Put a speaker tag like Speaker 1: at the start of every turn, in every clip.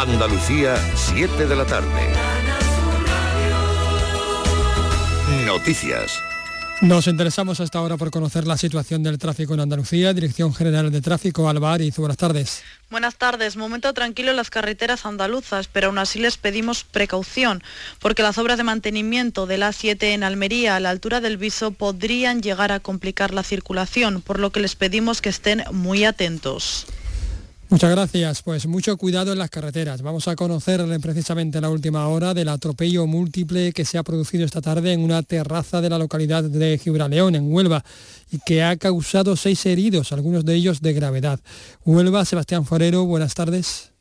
Speaker 1: Andalucía, 7 de la tarde. Noticias.
Speaker 2: Nos interesamos hasta ahora por conocer la situación del tráfico en Andalucía. Dirección General de Tráfico, Alba Ariz. Buenas tardes.
Speaker 3: Buenas tardes. Momento tranquilo en las carreteras andaluzas, pero aún así les pedimos precaución, porque las obras de mantenimiento de la 7 en Almería a la altura del Viso podrían llegar a complicar la circulación, por lo que les pedimos que estén muy atentos.
Speaker 2: Muchas gracias. Pues mucho cuidado en las carreteras. Vamos a conocer precisamente la última hora del atropello múltiple que se ha producido esta tarde en una terraza de la localidad de Gibraleón, en Huelva, y que ha causado seis heridos, algunos de ellos de gravedad. Huelva, Sebastián Forero, buenas tardes.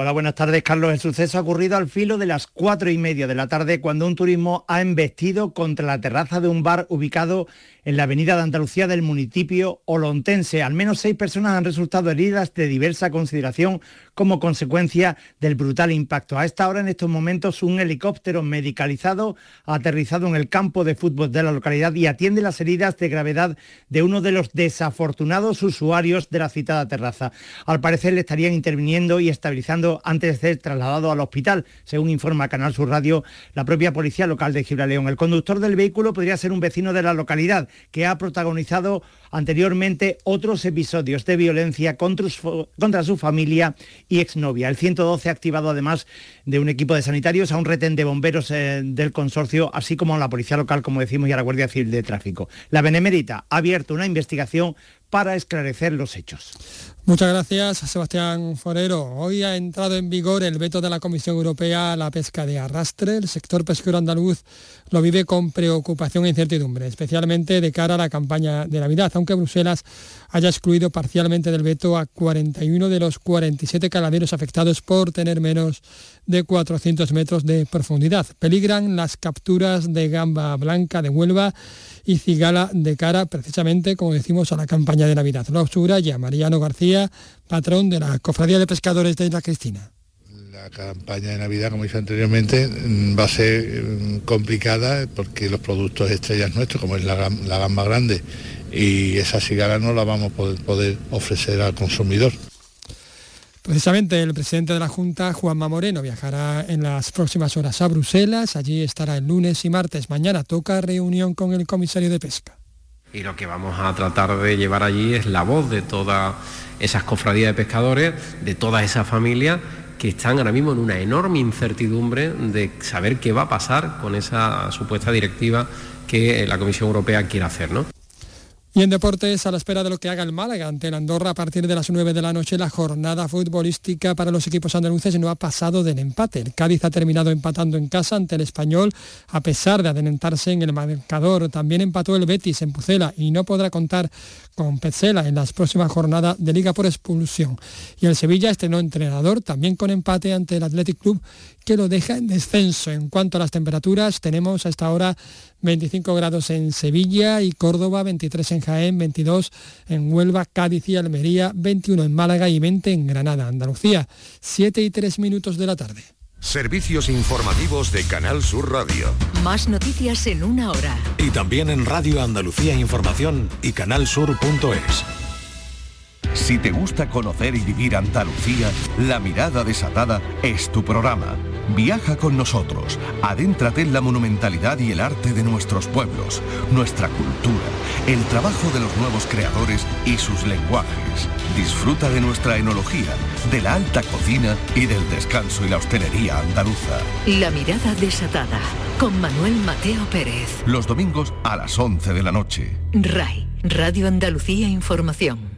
Speaker 4: Hola, buenas tardes, Carlos. El suceso ha ocurrido al filo de las cuatro y media de la tarde cuando un turismo ha embestido contra la terraza de un bar ubicado en la avenida de Andalucía del municipio olontense. Al menos seis personas han resultado heridas de diversa consideración como consecuencia del brutal impacto. A esta hora, en estos momentos, un helicóptero medicalizado ha aterrizado en el campo de fútbol de la localidad y atiende las heridas de gravedad de uno de los desafortunados usuarios de la citada terraza. Al parecer le estarían interviniendo y estabilizando antes de ser trasladado al hospital, según informa Canal Sur Radio la propia policía local de Gibraleón. El conductor del vehículo podría ser un vecino de la localidad que ha protagonizado anteriormente otros episodios de violencia contra su, familia y exnovia. El 112 ha activado además de un equipo de sanitarios a un retén de bomberos eh, del consorcio, así como a la policía local, como decimos, y a la Guardia Civil de Tráfico. La Benemérita ha abierto una investigación para esclarecer los hechos.
Speaker 2: Muchas gracias, Sebastián Forero. Hoy ha entrado en vigor el veto de la Comisión Europea a la pesca de arrastre. El sector pesquero andaluz lo vive con preocupación e incertidumbre, especialmente de cara a la campaña de Navidad, aunque Bruselas haya excluido parcialmente del veto a 41 de los 47 caladeros afectados por tener menos de 400 metros de profundidad. Peligran las capturas de gamba blanca de Huelva y cigala de cara precisamente, como decimos, a la campaña de Navidad. Lo subraya Mariano García, patrón de la Cofradía de Pescadores de Isla Cristina
Speaker 5: la campaña de Navidad, como dije anteriormente, mm, va a ser mm, complicada porque los productos estrellas nuestros, como es la, gamba grande y esa cigala no la vamos a poder, poder ofrecer al consumidor.
Speaker 2: Precisamente el presidente de la Junta, Juanma Moreno, viajará en las próximas horas a Bruselas. Allí estará el lunes y martes. Mañana toca reunión con el comisario de pesca.
Speaker 6: Y lo que vamos a tratar de llevar allí es la voz de todas esas cofradías de pescadores, de todas esas familias que están ahora mismo en una enorme incertidumbre de saber qué va a pasar con esa supuesta directiva que la Comisión Europea quiere hacer. ¿no?
Speaker 2: Y en deportes, a la espera de lo que haga el Málaga ante el Andorra a partir de las 9 de la noche, la jornada futbolística para los equipos andaluces no ha pasado del empate. El Cádiz ha terminado empatando en casa ante el Español, a pesar de adelantarse en el marcador. También empató el Betis en Pucela y no podrá contar con Petzela en las próximas jornadas de Liga por expulsión. Y el Sevilla estrenó entrenador, también con empate ante el Athletic Club, que lo deja en descenso. En cuanto a las temperaturas, tenemos a esta hora 25 grados en Sevilla y Córdoba, 23 en Jaén, 22 en Huelva, Cádiz y Almería, 21 en Málaga y 20 en Granada, Andalucía. 7 y 3 minutos de la tarde.
Speaker 1: Servicios informativos de Canal Sur Radio.
Speaker 7: Más noticias en una hora.
Speaker 1: Y también en Radio Andalucía Información y canalsur.es. Si te gusta conocer y vivir Andalucía, La Mirada Desatada es tu programa. Viaja con nosotros, adéntrate en la monumentalidad y el arte de nuestros pueblos, nuestra cultura, el trabajo de los nuevos creadores y sus lenguajes. Disfruta de nuestra enología, de la alta cocina y del descanso y la hostelería andaluza.
Speaker 7: La Mirada Desatada, con Manuel Mateo Pérez.
Speaker 1: Los domingos a las 11 de la noche.
Speaker 7: RAI, Radio Andalucía Información.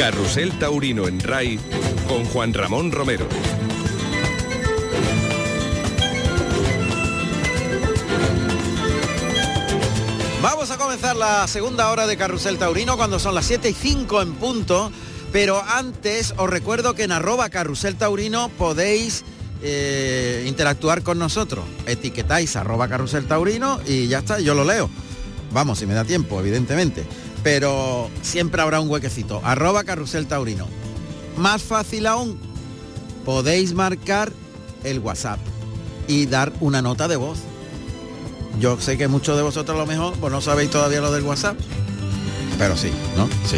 Speaker 1: Carrusel Taurino en RAI con Juan Ramón Romero.
Speaker 8: Vamos a comenzar la segunda hora de Carrusel Taurino cuando son las 7 y 5 en punto
Speaker 9: Pero antes os recuerdo que en arroba carrusel taurino podéis eh, interactuar con nosotros. Etiquetáis arroba carrusel taurino y ya está, yo lo leo. Vamos, si me da tiempo, evidentemente. Pero siempre habrá un huequecito. Arroba carrusel taurino. Más fácil aún, podéis marcar el WhatsApp y dar una nota de voz. Yo sé que muchos de vosotros a lo mejor pues no sabéis todavía lo del WhatsApp. Pero sí, ¿no? Sí.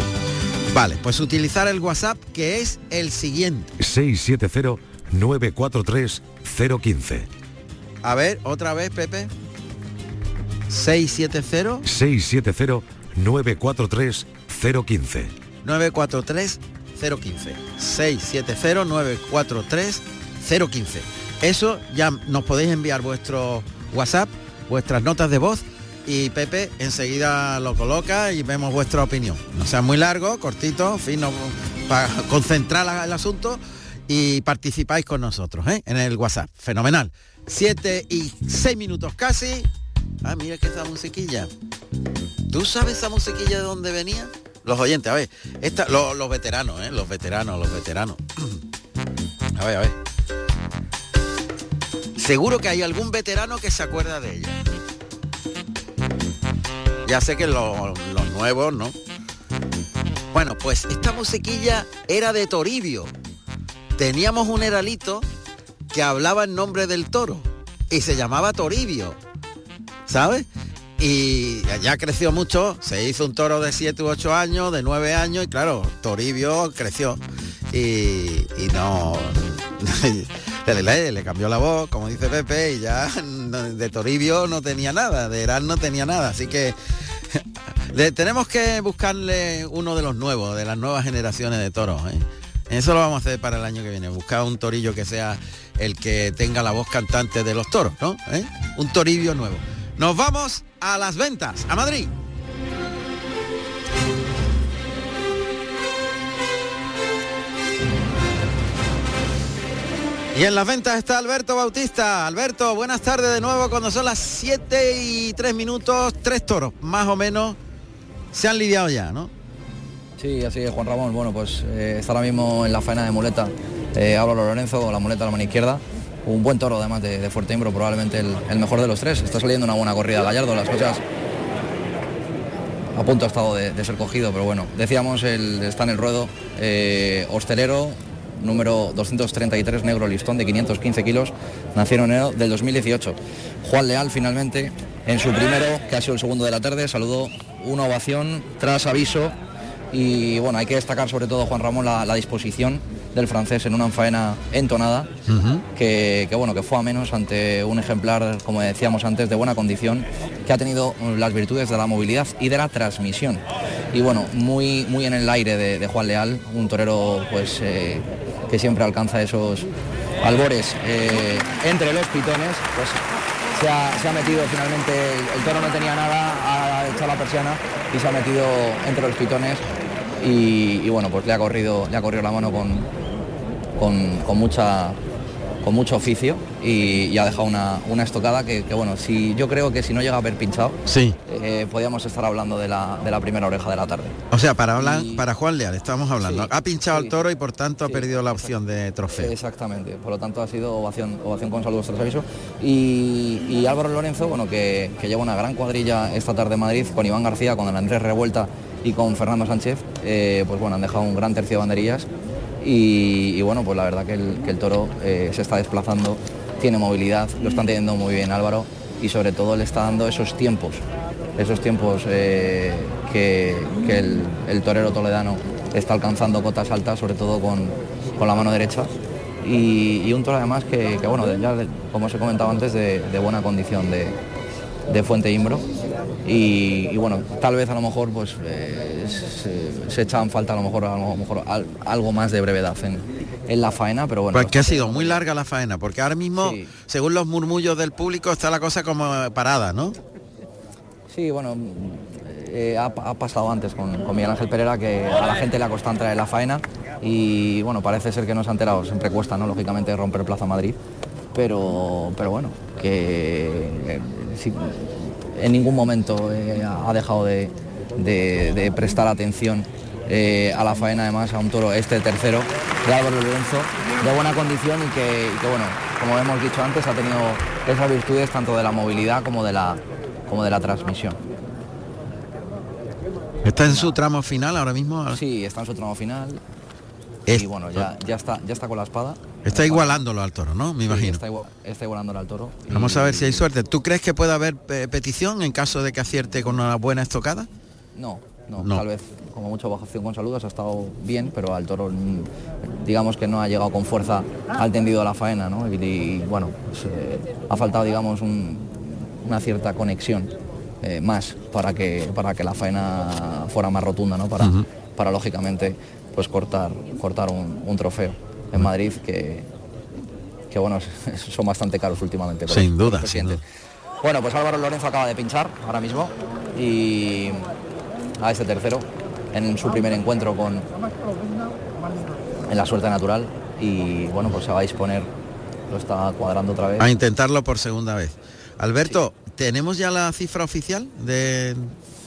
Speaker 9: Vale, pues utilizar el WhatsApp que es el siguiente.
Speaker 8: 670-943-015.
Speaker 9: A ver, otra vez, Pepe. 670
Speaker 8: 670-943-015.
Speaker 9: 943 015. 670 943 015. Eso ya nos podéis enviar vuestro WhatsApp, vuestras notas de voz y Pepe enseguida lo coloca y vemos vuestra opinión. No sea muy largo, cortito, fino, para concentrar el asunto y participáis con nosotros ¿eh? en el WhatsApp. Fenomenal. 7 y 6 minutos casi. Ah, mira que esa musiquilla. ¿Tú sabes esa musiquilla de dónde venía? Los oyentes, a ver. Esta, los, los veteranos, ¿eh? Los veteranos, los veteranos. A ver, a ver. Seguro que hay algún veterano que se acuerda de ella. Ya sé que los, los nuevos, ¿no? Bueno, pues esta musiquilla era de Toribio. Teníamos un heralito que hablaba en nombre del toro y se llamaba Toribio. ¿Sabes? Y ya creció mucho, se hizo un toro de 7 u 8 años, de 9 años, y claro, Toribio creció. Y, no. le, cambió la voz, como dice Pepe, y ya de Toribio no tenía nada, de Eran no tenía nada. Así que tenemos que buscarle uno de los nuevos, de las nuevas generaciones de toros. ¿eh? Eso lo vamos a hacer para el año que viene, buscar un torillo que sea el que tenga la voz cantante de los toros, ¿no? ¿Eh? Un toribio nuevo. Nos vamos a las ventas, a Madrid. Y en las ventas está Alberto Bautista. Alberto, buenas tardes de nuevo cuando son las 7 y 3 minutos, tres toros, más o menos, se han lidiado ya, ¿no?
Speaker 10: Sí, así es, Juan Ramón. Bueno, pues eh, está ahora mismo en la faena de muleta eh, Álvaro Lorenzo la muleta a la mano izquierda. Un buen toro además de, de fuerte imbro, probablemente el, mejor de los tres. Está saliendo una buena corrida Gallardo, las cosas a punto ha estado de, ser cogido, pero bueno, decíamos, el, está en el ruedo, eh, hostelero, número 233, negro listón de 515 kilos, nació en enero del 2018. Juan Leal finalmente, en su primero, que ha sido el segundo de la tarde, saludó una ovación tras aviso y bueno, hay que destacar sobre todo, Juan Ramón, la disposición del francés en una faena entonada, que, que, bueno, que fue a menos ante un ejemplar, como decíamos antes, de buena condición, que ha tenido las virtudes de la movilidad y de la transmisión. Y bueno, muy, muy en el aire de, de Juan Leal, un torero pues eh, que siempre alcanza esos albores eh, entre los pitones, pues se ha, se ha metido finalmente, el, el toro no tenía nada, ha echado la persiana y se ha metido entre los pitones y, y bueno, pues le ha corrido, le ha corrido la mano con, con, con mucha con mucho oficio y, y ha dejado una, una estocada que, que, bueno, si yo creo que si no llega a haber pinchado,
Speaker 9: Sí.
Speaker 10: eh, podíamos estar hablando de la, de la primera oreja de la tarde.
Speaker 9: O sea, para hablar, para Juan Leal estamos hablando.
Speaker 10: Sí,
Speaker 9: ha pinchado
Speaker 10: sí.
Speaker 9: el toro y por tanto ha perdido la opción de trofeo.
Speaker 10: Exactamente, por lo tanto ha sido ovación, ovación con saludos tras aviso. Y, y Álvaro Lorenzo, bueno, que, que lleva una gran cuadrilla esta tarde en Madrid con Iván García, con el Andrés Revuelta y con Fernando Sánchez, eh, pues bueno, han dejado un gran tercio de banderillas y, y bueno, pues la verdad que el, toro eh, se está desplazando, tiene movilidad, lo están teniendo muy bien Álvaro y sobre todo le está dando esos tiempos, esos tiempos eh, que, el, torero toledano está alcanzando cotas altas, sobre todo con, con la mano derecha. Y, un toro además que, bueno, ya como os he comentado antes, de, de buena condición de, de Fuente Imbro. Y, y bueno, tal vez a lo mejor pues eh, se, se echa en falta a lo mejor, a lo mejor al- algo más de brevedad en, en la faena, pero bueno.
Speaker 9: Pues que ha sido muy larga la faena, porque ahora mismo,
Speaker 10: Sí.
Speaker 9: según los murmullos del público, está la cosa como parada, ¿no?
Speaker 10: Sí, bueno, eh, ha, ha pasado antes con, con Miguel Ángel Pereira que a la gente le ha costado entrar en la faena y bueno, parece ser que no se ha enterado, siempre cuesta, ¿no? Lógicamente romper Plaza Madrid, pero, pero bueno, que eh, en ningún momento eh, ha dejado de, de- de prestar atención eh, a la faena además a un toro, este tercero, de Álvaro Lorenzo, de buena condición y que, y que, bueno, como hemos dicho antes, ha tenido esas virtudes tanto de la movilidad como de la, como de la transmisión.
Speaker 9: ¿Está en su tramo final ahora mismo?
Speaker 10: Sí, está en su tramo final.
Speaker 9: Es-
Speaker 10: y bueno, ya, ya, está, ya está con la espada.
Speaker 9: Está igualándolo al toro, ¿no? Me
Speaker 10: Sí,
Speaker 9: imagino.
Speaker 10: Está, igual- está igualándolo al toro.
Speaker 9: Vamos a ver si hay suerte. ¿Tú crees que puede haber eh, petición en caso de que acierte con una buena estocada?
Speaker 10: No, no,
Speaker 9: No.
Speaker 10: tal vez como mucho bajo acción con saludos ha estado bien, pero al toro mm, digamos que no ha llegado con fuerza al tendido de la faena, ¿no? Y, y, bueno, pues, eh, ha faltado digamos un- una cierta conexión eh, más para que para que la faena fuera más rotunda, ¿no? Para, para lógicamente pues cortar cortar un, un trofeo en Madrid que que bueno son bastante caros últimamente.
Speaker 9: Sin duda, sin.
Speaker 10: Bueno, pues Álvaro Lorenzo acaba de pinchar ahora mismo y a este tercero en su primer encuentro con en la suerte natural y bueno pues se va a disponer lo está cuadrando otra vez
Speaker 9: A intentarlo por segunda vez. Alberto, ¿tenemos ya la cifra oficial de,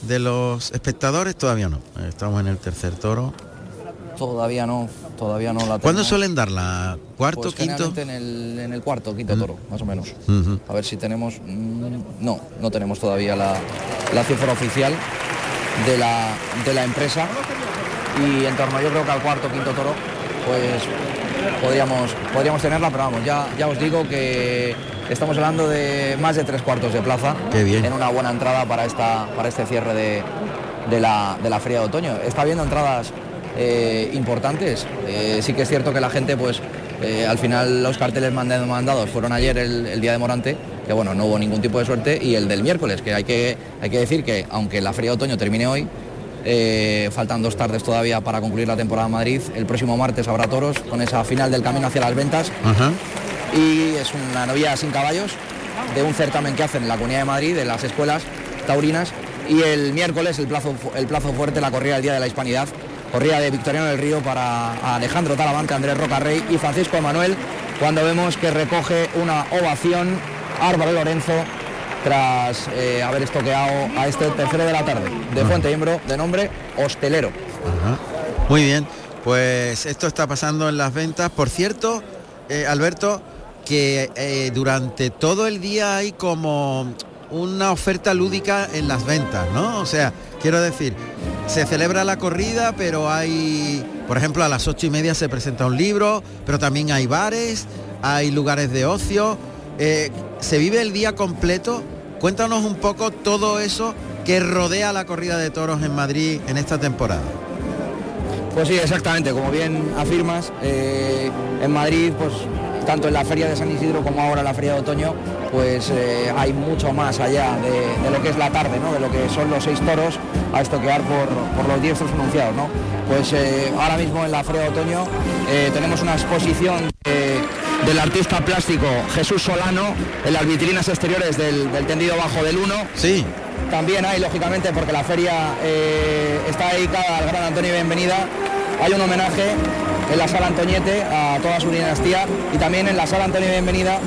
Speaker 9: de los espectadores? Todavía no. Estamos en el tercer toro.
Speaker 10: Todavía no todavía no la
Speaker 9: ¿Cuándo
Speaker 10: tenemos.
Speaker 9: suelen darla? ¿Cuarto,
Speaker 10: Pues
Speaker 9: quinto?
Speaker 10: en el, en el cuarto quinto toro más o menos a ver si tenemos mm, no no tenemos todavía la, la cifra oficial de la de la empresa y en torno yo creo que al cuarto quinto toro pues podríamos podríamos tenerla pero vamos ya ya os digo que estamos hablando de más de tres cuartos de plaza
Speaker 9: Qué bien.
Speaker 10: en una buena entrada para esta para este cierre de, de la, de la feria de otoño está habiendo entradas eh, importantes Eh, sí que es cierto que la gente pues eh, al final los carteles manda- mandados fueron ayer el, el día de Morante que bueno no hubo ningún tipo de suerte y el del miércoles que hay que hay que decir que aunque la feria de otoño termine hoy faltan dos tardes todavía para concluir la temporada en Madrid. El próximo martes habrá toros con esa final del camino hacia las ventas y es una novia sin caballos de un certamen que hacen en la Comunidad de Madrid, de las escuelas taurinas. Y el miércoles el plazo, el plazo fuerte, la corrida del Día de la Hispanidad, corrida de Victoriano del Río para Alejandro Talavante, Andrés Rocarrey y Francisco Emanuel, cuando vemos que recoge una ovación Álvaro Lorenzo tras eh, haber estoqueado a este tercero de la tarde de Fuente Imbro de nombre Hostelero.
Speaker 9: Ajá. Muy bien, pues esto está pasando en las ventas. Por cierto, eh, Alberto, que eh, durante todo el día hay como una oferta lúdica en las ventas, ¿no? O sea, quiero decir, se celebra la corrida, pero hay, por ejemplo, a las ocho y media se presenta un libro, pero también hay bares, hay lugares de ocio, eh, se vive el día completo. Cuéntanos un poco todo eso que rodea la corrida de toros en Madrid en esta temporada.
Speaker 10: Pues sí, exactamente, como bien afirmas, eh, en Madrid, pues tanto en la feria de San Isidro como ahora en la feria de otoño, pues eh, hay mucho más allá de, de lo que es la tarde, ¿no? de lo que son los seis toros a estoquear por, por los diestros anunciados. ¿no? Pues eh, ahora mismo en la feria de otoño eh, tenemos una exposición del artista plástico Jesús Solano en las vitrinas exteriores del, del tendido bajo del 1.
Speaker 9: Sí.
Speaker 10: También hay, lógicamente, porque la feria está dedicada al gran Antonio Bienvenida, hay un homenaje en la sala Antoñete a toda su dinastía y también en la sala Antonio Bienvenida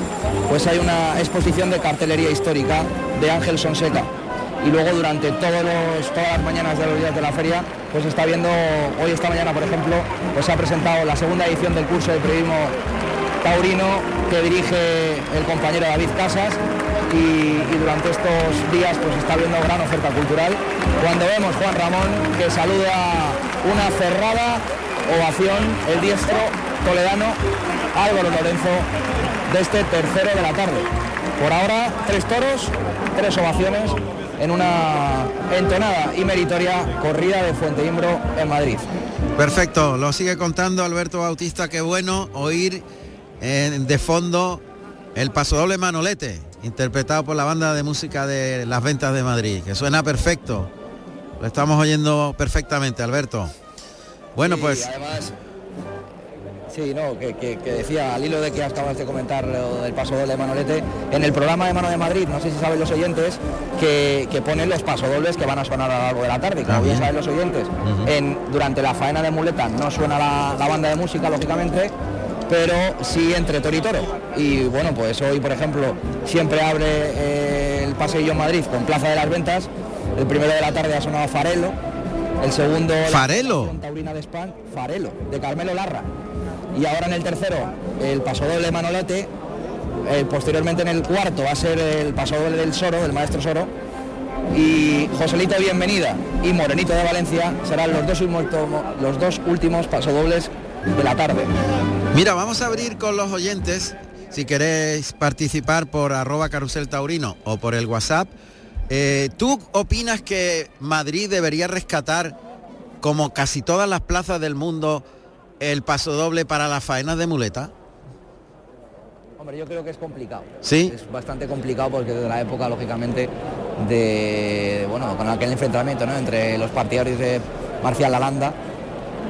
Speaker 10: pues hay una exposición de cartelería histórica de Ángel Sonseca. Y luego durante todos los- todas las mañanas de los días de la feria, pues está viendo, hoy esta mañana por ejemplo, pues ha presentado la segunda edición del curso de periodismo taurino que dirige el compañero David Casas y, y durante estos días pues está viendo gran oferta cultural. Cuando vemos Juan Ramón que saluda una cerrada ovación el diestro toledano Álvaro Lorenzo de este tercero de la tarde. Por ahora tres toros, tres ovaciones en una entonada y meritoria corrida de Fuente Imbro en Madrid.
Speaker 9: Perfecto, lo sigue contando Alberto Bautista, qué bueno oír eh, de fondo el pasodoble Manolete, interpretado por la banda de música de Las Ventas de Madrid, que suena perfecto. Lo estamos oyendo perfectamente, Alberto. Bueno,
Speaker 10: Sí,
Speaker 9: pues
Speaker 10: además, sí, no, que, que- que decía, al hilo de que acabas de comentar lo del paso doble de Manolete, en el programa de Mano de Madrid, no sé si saben los oyentes, que, que ponen los pasodobles que van a sonar a lo largo de la tarde. Como
Speaker 9: Ah,
Speaker 10: bien saben los oyentes, en, durante la faena de muleta no suena la, la banda de música, lógicamente, pero sí entre toro y toro. Y bueno, pues hoy, por ejemplo, siempre abre eh, el Paseo Madrid con Plaza de las Ventas. El primero de la tarde ha sonado Farelo, El segundo,
Speaker 9: Farelo.
Speaker 10: Taurina de Span, Farelo, de Carmelo Larra. Y ahora en el tercero, el paso doble Manolete. Eh, posteriormente en el cuarto va a ser el paso doble del Soro, del maestro Soro. Y Joselito Bienvenida y Morenito de Valencia serán los dos últimos, los dos últimos pasodobles de la tarde.
Speaker 9: Mira, vamos a abrir con los oyentes, si queréis participar por arroba carusel taurino o por el WhatsApp. Eh, ¿Tú opinas que Madrid debería rescatar, como casi todas las plazas del mundo, el paso doble para las faenas de muleta?
Speaker 10: Hombre, yo creo que es complicado.
Speaker 9: Sí.
Speaker 10: Es bastante complicado porque desde la época, lógicamente, de bueno, con aquel enfrentamiento ¿no? entre los partidarios de Marcial Lalanda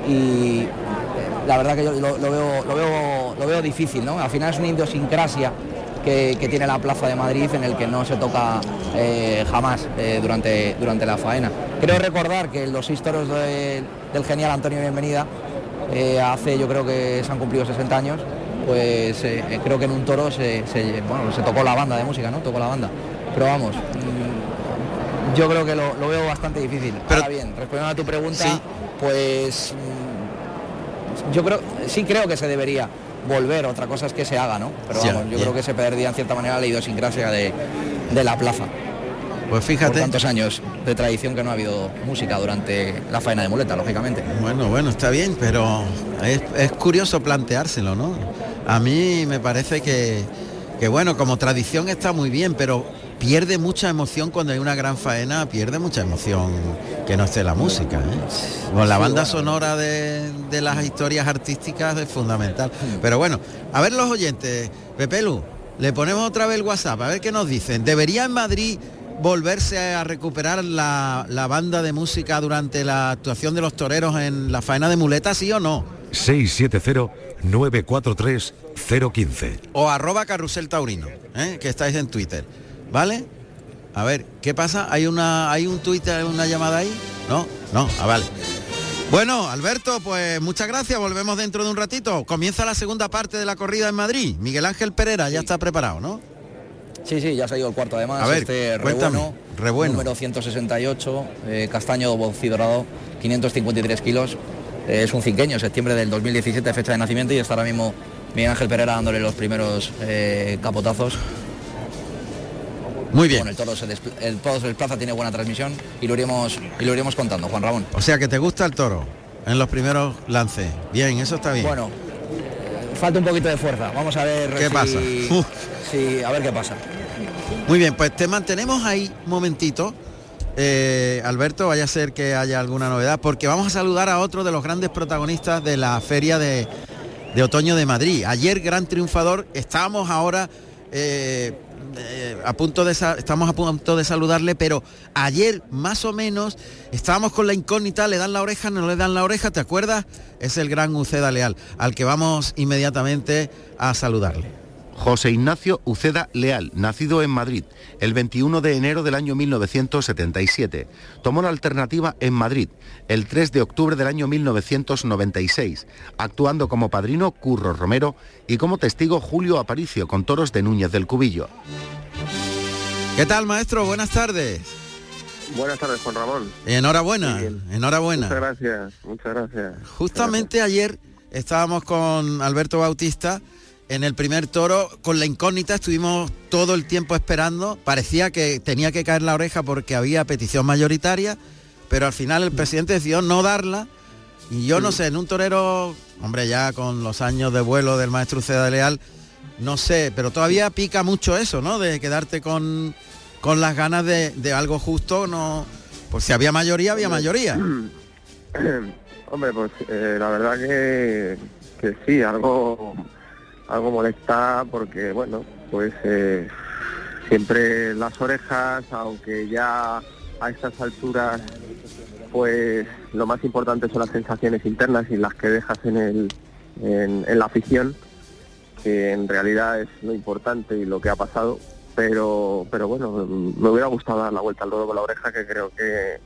Speaker 10: y la verdad que yo lo, lo veo, lo, veo, lo veo difícil, ¿no? Al final es una idiosincrasia que, que tiene la Plaza de Madrid en el que no se toca eh, jamás eh, durante, durante la faena. Creo recordar que los historios de- del genial Antonio Bienvenida eh, hace yo creo que se han cumplido 60 años, pues creo que en un toro se, se- bueno, se tocó la banda de música, ¿no? Tocó la banda. Pero vamos, mm, yo creo que lo, lo veo bastante difícil. Ahora bien, respondiendo a tu pregunta,
Speaker 9: Sí.
Speaker 10: pues mm, yo creo, sí creo que se debería volver, otra cosa es que se haga, ¿no? Pero
Speaker 9: Ya,
Speaker 10: vamos, yo
Speaker 9: ya.
Speaker 10: creo que se perdía en cierta manera la idiosincrasia de, de la plaza.
Speaker 9: Pues
Speaker 10: Por
Speaker 9: fíjate.
Speaker 10: tantos años de tradición que no ha habido música durante la faena de muleta, lógicamente.
Speaker 9: Bueno, bueno, está bien, pero es, es curioso planteárselo, ¿no? A mí me parece que, que, bueno, como tradición está muy bien, pero pierde mucha emoción cuando hay una gran faena, pierde mucha emoción que no esté la música. ¿eh? Con la banda sonora de, de las historias artísticas es fundamental. Pero bueno, a ver los oyentes, Pepelu, le ponemos otra vez el WhatsApp, a ver qué nos dicen. ¿Debería en Madrid volverse a recuperar la, la banda de música durante la actuación de los toreros en la faena de muletas, sí o no?
Speaker 8: 670-943-015.
Speaker 9: O arroba carrusel taurino, ¿eh? que estáis en Twitter. ¿Vale? A ver, ¿qué pasa? ¿Hay una hay un Twitter, una llamada ahí? No, no, ah, vale. Bueno, Alberto, pues muchas gracias. Volvemos dentro de un ratito. Comienza la segunda parte de la corrida en Madrid. Miguel Ángel Pereira ya está preparado, ¿no?
Speaker 10: Sí, sí, ya se ha ido el cuarto además.
Speaker 9: A ver,
Speaker 10: este
Speaker 9: cuéntame,
Speaker 10: rebueno,
Speaker 9: rebueno.
Speaker 10: número 168, eh, castaño bolcidorado, 553 kilos. Eh, es un cinqueño, septiembre del 2017, fecha de nacimiento, y está ahora mismo Miguel Ángel Pereira dándole los primeros eh, capotazos.
Speaker 9: Muy bien.
Speaker 10: Bueno, el toro, se despl- el toro se desplaza, tiene buena transmisión y lo iremos, y lo iremos contando, Juan Ramón.
Speaker 9: O sea que te gusta el toro en los primeros lances. Bien, eso está bien.
Speaker 10: Bueno, falta un poquito de fuerza. Vamos a ver
Speaker 9: ¿Qué
Speaker 10: si-
Speaker 9: pasa? Uf.
Speaker 10: si- a ver qué pasa.
Speaker 9: Muy bien, pues te mantenemos ahí un momentito. Eh, Alberto, vaya a ser que haya alguna novedad, porque vamos a saludar a otro de los grandes protagonistas de la feria de, de otoño de Madrid. Ayer gran triunfador, estábamos ahora eh, eh, a punto de estamos a punto de saludarle, pero ayer más o menos estábamos con la incógnita, le dan la oreja, no le dan la oreja, ¿te acuerdas? Es el gran Uceda Leal, al que vamos inmediatamente a saludarle.
Speaker 11: José Ignacio Uceda Leal, nacido en Madrid el 21 de enero del año 1977. Tomó la alternativa en Madrid el 3 de octubre del año 1996, actuando como padrino Curro Romero y como testigo Julio Aparicio con toros de Núñez del Cubillo.
Speaker 9: ¿Qué tal, maestro? Buenas tardes.
Speaker 12: Buenas tardes, Juan Ramón.
Speaker 9: Enhorabuena, enhorabuena.
Speaker 12: Muchas gracias, muchas gracias.
Speaker 9: Justamente ayer estábamos con Alberto Bautista en el primer toro con la incógnita, estuvimos todo el tiempo esperando, parecía que tenía que caer la oreja porque había petición mayoritaria, pero al final el presidente decidió no darla y yo no sé, en un torero, hombre, ya con los años de vuelo del maestro Uceda Leal, no sé, pero todavía pica mucho eso, ¿no? De quedarte con, con las ganas de, de algo justo, no... Pues si había mayoría, había mayoría.
Speaker 12: Hombre, pues eh, la verdad que, que sí, algo algo molesta porque, bueno, pues eh, siempre las orejas, aunque ya a estas alturas, pues lo más importante son las sensaciones internas y las que dejas en, el, en, la afición, que en realidad es lo importante y lo que ha pasado. Pero, pero bueno, me hubiera gustado dar la vuelta al dodo con la oreja, que creo que,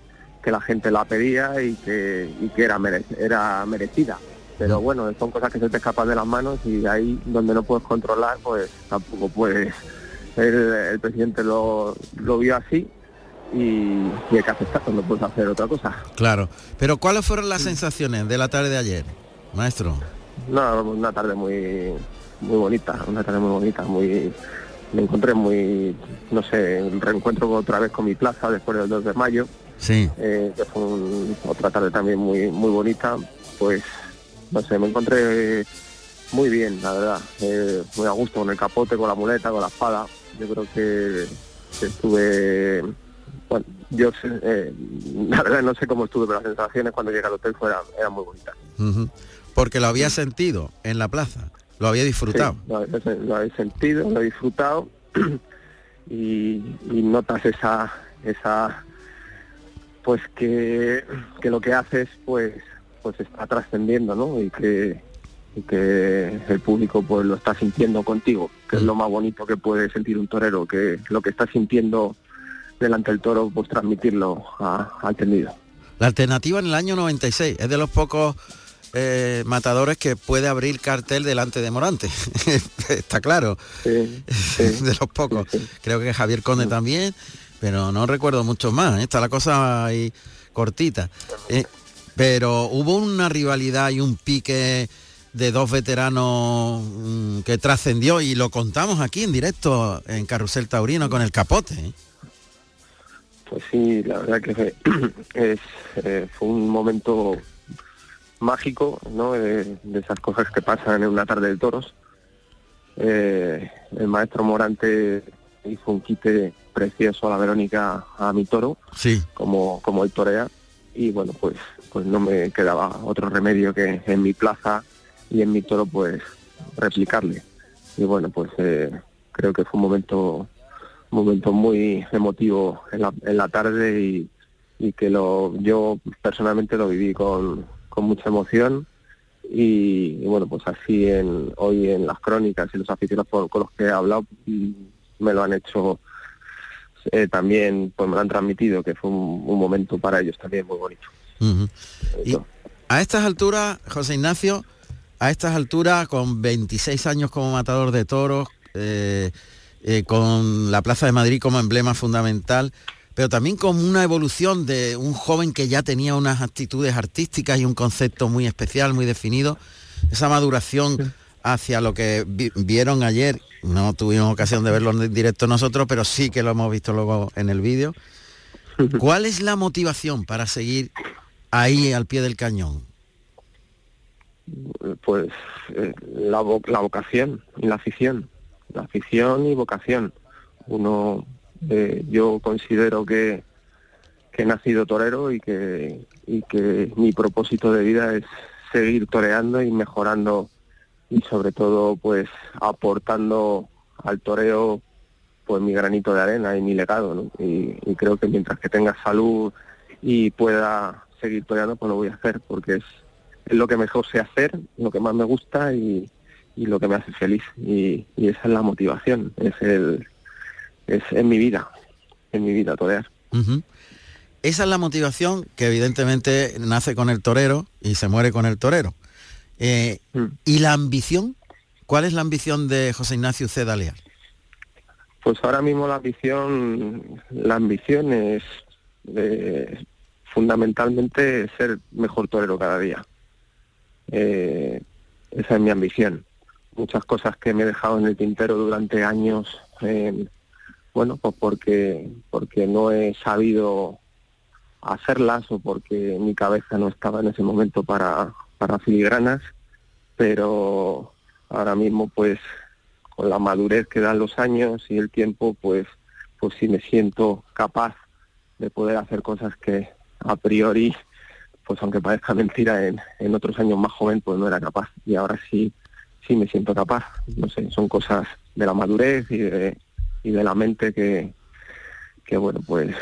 Speaker 12: que la gente la pedía y que, y que era, mere- era merecida. Pero bueno, son cosas que se te escapan de las manos y ahí donde no puedes controlar, pues tampoco puedes. El, el presidente lo, lo vio así y, y hay que aceptarlo, no puedes hacer otra cosa.
Speaker 9: Claro. Pero ¿cuáles fueron las sensaciones de la tarde de ayer, maestro?
Speaker 12: No, una tarde muy muy bonita, una tarde muy bonita, muy me encontré muy, no sé, un reencuentro otra vez con mi plaza después del 2 de mayo.
Speaker 9: Sí.
Speaker 12: eh, que fue un- otra tarde también muy muy bonita, pues no sé, me encontré muy bien, la verdad, eh, muy a gusto con el capote, con la muleta, con la espada. Yo creo que, que estuve, bueno, yo sé, eh, la verdad no sé cómo estuve, pero las sensaciones cuando llegué al hotel fueran, eran muy bonitas.
Speaker 9: Porque lo había sentido en la plaza, lo había disfrutado.
Speaker 12: Sí, lo, lo he sentido, lo he disfrutado y, y notas esa, esa, pues que, que lo que haces pues, pues está trascendiendo, ¿no? Y que, y que el público pues lo está sintiendo contigo, que es lo más bonito que puede sentir un torero, que lo que está sintiendo delante del toro, pues transmitirlo a- al tendido.
Speaker 9: La alternativa en el año 96 es de los pocos eh, matadores que puede abrir cartel delante de Morante. Está claro.
Speaker 12: Sí,
Speaker 9: de los pocos. Creo que Javier Conde también, pero no recuerdo muchos más. ¿eh? Está la cosa ahí cortita. Eh, pero hubo una rivalidad y un pique de dos veteranos mm, que trascendió y lo contamos aquí en directo en Carrusel Taurino con el capote. ¿eh?
Speaker 12: Pues sí, la verdad que fue, es, eh, fue un momento mágico, ¿no? De, de esas cosas que pasan en una tarde de toros. Eh, el maestro Morante hizo un quite precioso a la Verónica a mi toro,
Speaker 9: Sí.
Speaker 12: como, como él torea, y bueno, pues, pues no me quedaba otro remedio que en mi plaza y en mi toro pues replicarle. Y bueno, pues eh, creo que fue un momento momento muy emotivo en la, en la tarde y, que lo yo personalmente lo viví con, con mucha emoción y, bueno pues así en hoy en las crónicas y los aficionados con los que he hablado mm, me lo han hecho eh, también pues me lo han transmitido que fue un momento para ellos también muy bonito
Speaker 9: Y a estas alturas, José Ignacio, a estas alturas, con 26 años como matador de toros, eh, eh, con la Plaza de Madrid como emblema fundamental, pero también como una evolución de un joven que ya tenía unas actitudes artísticas y un concepto muy especial, muy definido, esa maduración hacia lo que vi- vieron ayer, no tuvimos ocasión de verlo en directo nosotros, pero sí que lo hemos visto luego en el vídeo. ¿Cuál es la motivación para seguir ahí al pie del cañón?
Speaker 12: pues eh, la, la vocación y la afición, la afición y vocación. Uno, eh, yo considero que, he nacido torero y que, y que mi propósito de vida es seguir toreando y mejorando y sobre todo pues aportando al toreo pues mi granito de arena y mi legado y, y creo que mientras que tenga salud y pueda seguir toreando pues lo voy a hacer porque es es lo que mejor sé hacer, lo que más me gusta y, y lo que me hace feliz. Y, y esa es la motivación, es el es en mi vida, en mi vida torear.
Speaker 9: Esa es la motivación que evidentemente nace con el torero y se muere con el torero. Eh, ¿Y la ambición? ¿Cuál es la ambición de José Ignacio Ceda Leal?
Speaker 12: Pues ahora mismo la ambición, la ambición es eh, fundamentalmente ser mejor torero cada día. Eh, esa es mi ambición. Muchas cosas que me he dejado en el tintero durante años, eh, bueno, pues porque porque no he sabido hacerlas o porque mi cabeza no estaba en ese momento para para filigranas, pero ahora mismo pues con la madurez que dan los años y el tiempo, pues, pues sí me siento capaz de poder hacer cosas que a priori, pues aunque parezca mentira, en, en otros años más joven, pues no era capaz. Y ahora sí, sí me siento capaz. No sé, son cosas de la madurez y de, y de la mente que, que bueno, pues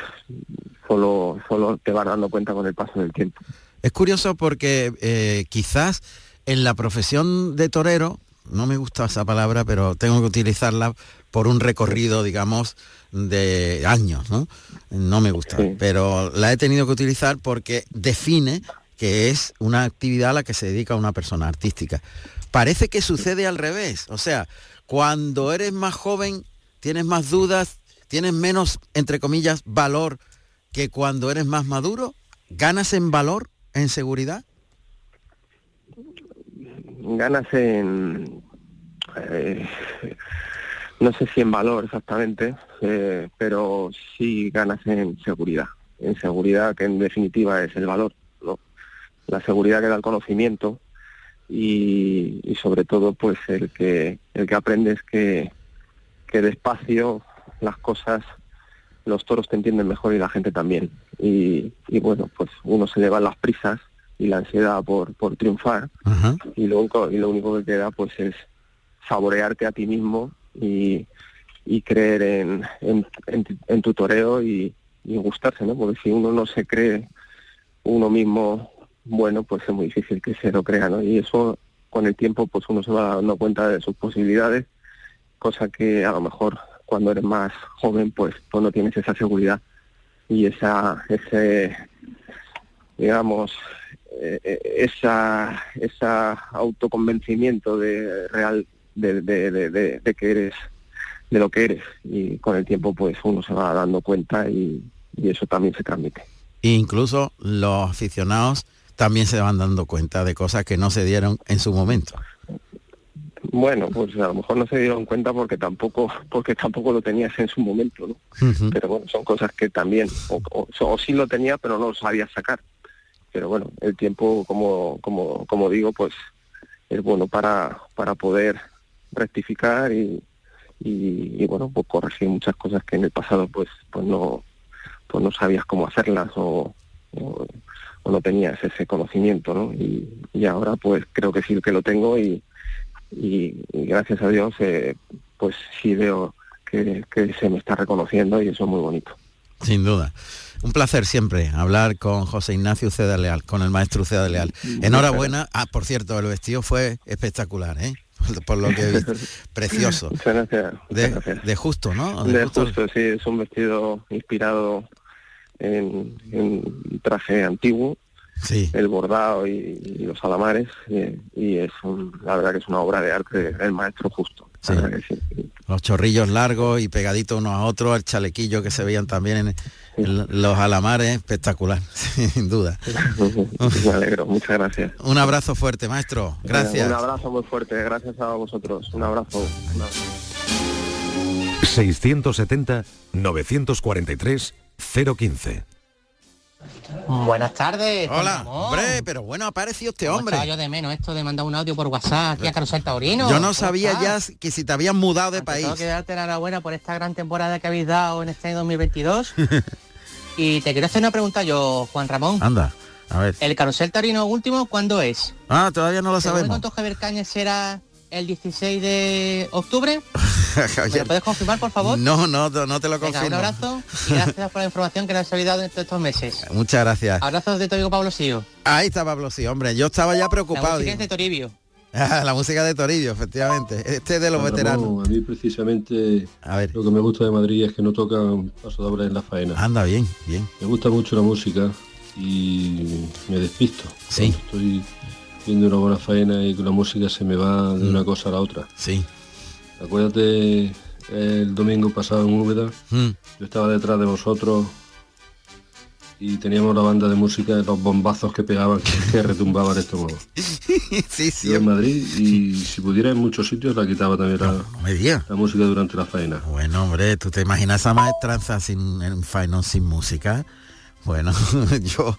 Speaker 12: solo, solo te vas dando cuenta con el paso del tiempo.
Speaker 9: Es curioso porque eh, quizás en la profesión de torero, no me gusta esa palabra, pero tengo que utilizarla por un recorrido, digamos, de años, ¿no? No me gusta, pero la he tenido que utilizar porque define que es una actividad a la que se dedica una persona artística. Parece que sucede al revés, o sea, cuando eres más joven tienes más dudas, tienes menos, entre comillas, valor que cuando eres más maduro ganas en valor, en seguridad?
Speaker 12: Ganas en... eh, no sé si en valor exactamente, eh, pero sí ganas en seguridad. En seguridad que en definitiva es el valor. La seguridad que da el conocimiento y, sobre todo pues el que el que aprendes que, que despacio las cosas los toros te entienden mejor y la gente también. Y, y bueno, pues uno se le las prisas y la ansiedad por, por triunfar y lo único, y lo único que queda pues es saborearte a ti mismo y, y creer en, en, en tu- en tu toreo y, y gustarse, ¿no? Porque si uno no se cree uno mismo bueno, pues es muy difícil que se lo crea, ¿no? Y eso con el tiempo pues uno se va dando cuenta de sus posibilidades, cosa que a lo mejor cuando eres más joven pues, pues no tienes esa seguridad y esa ese digamos esa esa autoconvencimiento de real de, de, de, que eres de lo que eres y con el tiempo pues uno se va dando cuenta y, y eso también se transmite.
Speaker 9: E incluso los aficionados también se van dando cuenta de cosas que no se dieron en su momento.
Speaker 12: Bueno, pues a lo mejor no se dieron cuenta porque tampoco porque tampoco lo tenías en su momento, ¿no? Pero bueno, son cosas que también, o, o- o sí lo tenía, pero no lo sabía sacar. Pero bueno, el tiempo, como, como, como digo, pues es bueno para, para poder rectificar y, y, bueno, pues corregir muchas cosas que en el pasado pues, pues no, pues no sabías cómo hacerlas o, o, no tenías ese conocimiento, ¿no? Y, y ahora pues creo que sí que lo tengo y, y, y gracias a Dios eh, pues sí veo que, que se me está reconociendo y eso es muy bonito.
Speaker 9: Sin duda. Un placer siempre hablar con José Ignacio Uceda Leal, con el maestro Uceda Leal. Enhorabuena. Ah, por cierto, el vestido fue espectacular, ¿eh? Por lo que he visto. Precioso.
Speaker 12: Muchas gracias. muchas
Speaker 9: De,
Speaker 12: gracias.
Speaker 9: de justo, ¿no?
Speaker 12: De justo, sí, es un vestido inspirado en, en un traje antiguo,
Speaker 9: Sí.
Speaker 12: el bordado y, y los alamares, y, y es un- la verdad que es una obra de arte del maestro justo. Verdad que sí.
Speaker 9: Los chorrillos largos y pegaditos unos a otros, el chalequillo que se veían también en, en los alamares, espectacular, sin duda.
Speaker 12: Me alegro, muchas gracias.
Speaker 9: Un abrazo fuerte, maestro. Gracias.
Speaker 12: Un abrazo muy fuerte, gracias a vosotros. Un abrazo. Un abrazo.
Speaker 8: 670-943-015.
Speaker 13: Buenas tardes.
Speaker 9: Hola, hombre, pero bueno, ha aparecido este
Speaker 13: ¿Cómo
Speaker 9: hombre.
Speaker 13: yo de menos esto de mandar un audio por WhatsApp aquí a Carusel Taurino.
Speaker 9: Yo no
Speaker 13: ¿Cómo
Speaker 9: sabía
Speaker 13: estás?
Speaker 9: ya que si te habían mudado de
Speaker 13: Ante
Speaker 9: país.
Speaker 13: Tengo que darte la enhorabuena por esta gran temporada que habéis dado en este año 2022. y te quiero hacer una pregunta yo, Juan Ramón.
Speaker 9: Anda, a ver.
Speaker 13: ¿El Carusel Taurino último cuándo es?
Speaker 9: Ah, todavía no lo
Speaker 13: Según
Speaker 9: sabemos.
Speaker 13: contó Javier Cañas será el 16 de octubre. ¿Me lo puedes confirmar, por favor?
Speaker 9: No, no, no te lo
Speaker 13: Venga, un
Speaker 9: confirmo.
Speaker 13: abrazo y gracias por la información que nos habéis dado en estos meses.
Speaker 9: Muchas gracias.
Speaker 13: Abrazos de tu amigo Pablo Sío.
Speaker 9: Ahí está Pablo, sí, hombre. Yo estaba ya
Speaker 13: La
Speaker 9: preocupado.
Speaker 13: música es de Toribio.
Speaker 9: La música de Toribio, efectivamente. Este es de los veteranos.
Speaker 14: A mí precisamente lo que me gusta de Madrid es que no tocan paso doble en la faena.
Speaker 9: Anda bien, bien.
Speaker 14: Me gusta mucho la música y me despisto.
Speaker 9: Sí.
Speaker 14: Cuando Estoy viendo una buena faena y con la música se me va de una cosa a la otra.
Speaker 9: Sí.
Speaker 14: Acuérdate el domingo pasado en Úbeda,
Speaker 9: Mm.
Speaker 14: yo estaba detrás de vosotros y teníamos la banda de música, los bombazos que pegaban, que, que retumbaban el estómago.
Speaker 9: sí, sí.
Speaker 14: Yo en Madrid y si pudiera en muchos sitios la quitaba también la,
Speaker 9: me digas.
Speaker 14: la música durante la faena.
Speaker 9: Bueno, hombre, ¿tú te imaginas esa maestranza sin en faenón sin música? Bueno, yo,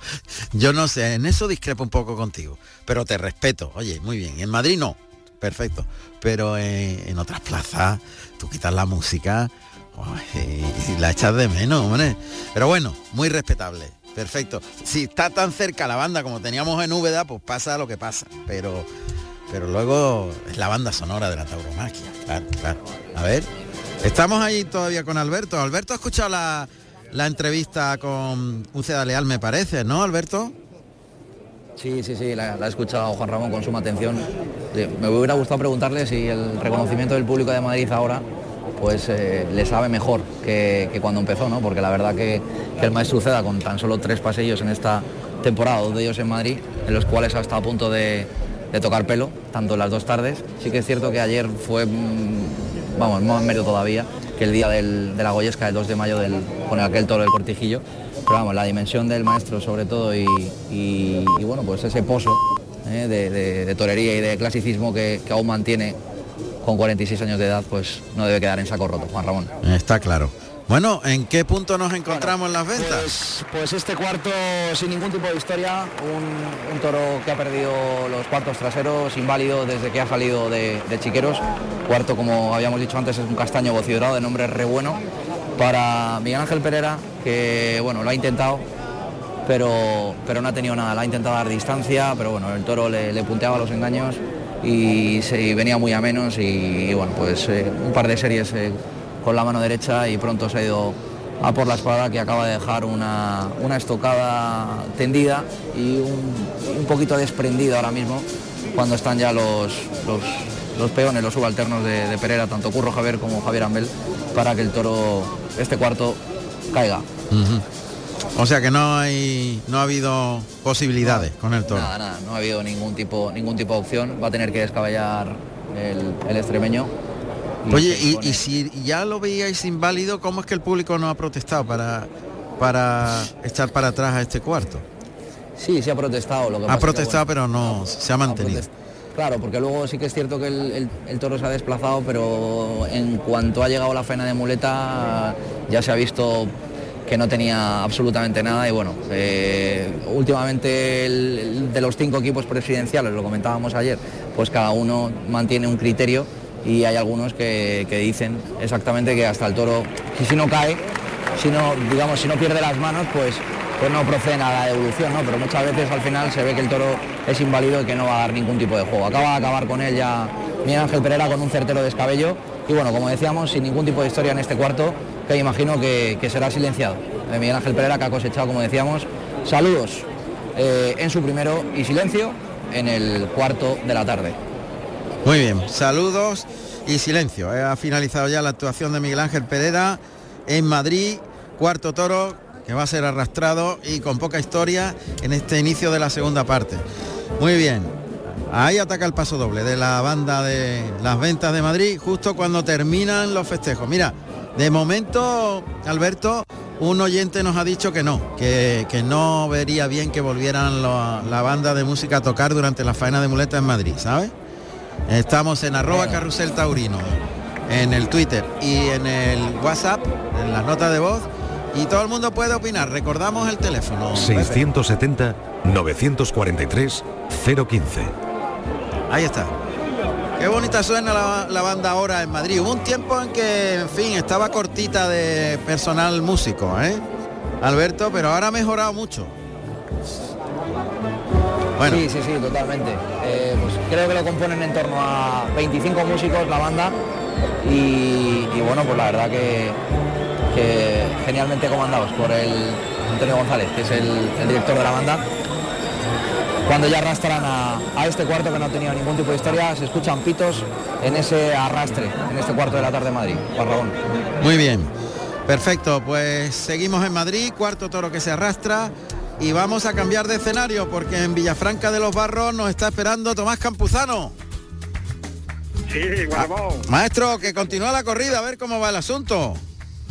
Speaker 9: yo no sé, en eso discrepo un poco contigo, pero te respeto. Oye, muy bien. En Madrid no, perfecto. Pero en, otras plazas, tú quitas la música uy, y la echas de menos, hombre. Pero bueno, muy respetable. Perfecto. Si está tan cerca la banda como teníamos en Úbeda, pues pasa lo que pasa. Pero, pero luego es la banda sonora de la tauromaquia. Claro, claro. A ver, estamos ahí todavía con Alberto. Alberto ha escuchado la, la entrevista con Uceda Leal, me parece, ¿no, Alberto?
Speaker 10: Sí, sí, sí, la, he escuchado Juan Ramón con suma atención. Me hubiera gustado preguntarle si el reconocimiento del público de Madrid ahora pues eh, le sabe mejor que, que cuando empezó, ¿no? Porque la verdad que, que el maestro Uceda con tan solo tres pasillos en esta temporada, dos de ellos en Madrid, en los cuales ha estado a punto de, tocar pelo, tanto las dos tardes. Sí que es cierto que ayer fue, mm, vamos, más mérito todavía que el día de la Goyesca, el 2 de mayo, del, con aquel toro del cortijillo. Pero vamos, la dimensión del maestro sobre todo y, y- y, bueno, pues ese pozo ¿eh? de, de- de torería y de clasicismo que, que aún mantiene con 46 años de edad, pues no debe quedar en saco roto, Juan Ramón.
Speaker 9: Está claro. Bueno, ¿en qué punto nos encontramos en las ventas?
Speaker 10: Pues, pues este cuarto sin ningún tipo de historia, un, un toro que ha perdido los cuartos traseros, inválido desde que ha salido de, de Chiqueros. Cuarto, como habíamos dicho antes, es un castaño bocidorado de nombre re bueno para Miguel Ángel Pereira, que bueno, lo ha intentado, pero, pero no ha tenido nada, la ha intentado dar distancia, pero bueno, el toro le, le punteaba los engaños y, se, venía muy a menos y, bueno, pues eh, un par de series eh, con la mano derecha y pronto se ha ido a por la espada que acaba de dejar una, una estocada tendida y un, poquito desprendido ahora mismo cuando están ya los, los, los peones, los subalternos de, de Pereira, tanto Curro Javier como Javier Ambel, para que el toro, este cuarto, caiga.
Speaker 9: O sea que no hay, no ha habido posibilidades con el toro.
Speaker 10: Nada, nada, no ha habido ningún tipo, ningún tipo de opción, va a tener que descabellar el, el extremeño. y
Speaker 9: Oye,
Speaker 10: se
Speaker 9: y, si ya lo veíais inválido, ¿cómo es que el público no ha protestado para, para echar para atrás a este cuarto?
Speaker 10: Sí, sí ha protestado. Lo que pasa
Speaker 9: Ha
Speaker 10: que,
Speaker 9: protestado,
Speaker 10: bueno,
Speaker 9: pero no se ha mantenido.
Speaker 10: Claro, porque luego sí que es cierto que el, toro se ha desplazado, pero en cuanto ha llegado la faena de muleta ya se ha visto que no tenía absolutamente nada y bueno, eh, últimamente de los cinco equipos presidenciales, lo comentábamos ayer, pues cada uno mantiene un criterio y hay algunos que, dicen exactamente que hasta el toro, si no cae, si no, digamos, si no pierde las manos, pues pues no proceden a la devolución, ¿no? Pero muchas veces al final se ve que el toro es inválido y que no va a dar ningún tipo de juego. Acaba de acabar con él ya Miguel Ángel Pereira con un certero descabello y bueno, como decíamos, sin ningún tipo de historia en este cuarto, que imagino que, que será silenciado. Eh, Miguel Ángel Pereira que ha cosechado, como decíamos, saludos eh, en su primero y silencio en el cuarto de la tarde.
Speaker 9: Muy bien, saludos y silencio. Eh, Ha finalizado ya la actuación de Miguel Ángel Pereira en Madrid, cuarto toro que va a ser arrastrado y con poca historia en este inicio de la segunda parte. Muy bien, ahí ataca el paso doble de la banda de las ventas de Madrid justo cuando terminan los festejos. Mira, de momento, Alberto, un oyente nos ha dicho que no, que, que no vería bien que volvieran lo- la banda de música a tocar durante la faena de muleta en Madrid, ¿sabes? Estamos en arroba carrusel taurino, en el Twitter y en el WhatsApp, en las notas de voz, y todo el mundo puede opinar. Recordamos el teléfono.
Speaker 1: 670 943 015.
Speaker 9: Ahí está. Qué bonita suena la, la banda ahora en Madrid. Hubo un tiempo en que, en fin, estaba cortita de personal músico, ¿eh? Alberto, pero ahora ha mejorado mucho. Bueno.
Speaker 10: Sí, sí, sí, totalmente. Eh, pues creo que lo componen en torno a 25 músicos la banda y, y bueno, pues la verdad que, que genialmente comandados por el Antonio González, que es el, el director de la banda. Cuando ya arrastran a, a este cuarto que no ha tenido ningún tipo de historia, se escuchan pitos en ese arrastre, en este cuarto de la tarde de Madrid.
Speaker 9: Muy bien. Perfecto, pues seguimos en Madrid, cuarto toro que se arrastra y vamos a cambiar de escenario porque en Villafranca de los Barros nos está esperando Tomás Campuzano.
Speaker 15: Sí, Guarramón.
Speaker 9: Maestro, que continúa la corrida, a ver cómo va el asunto.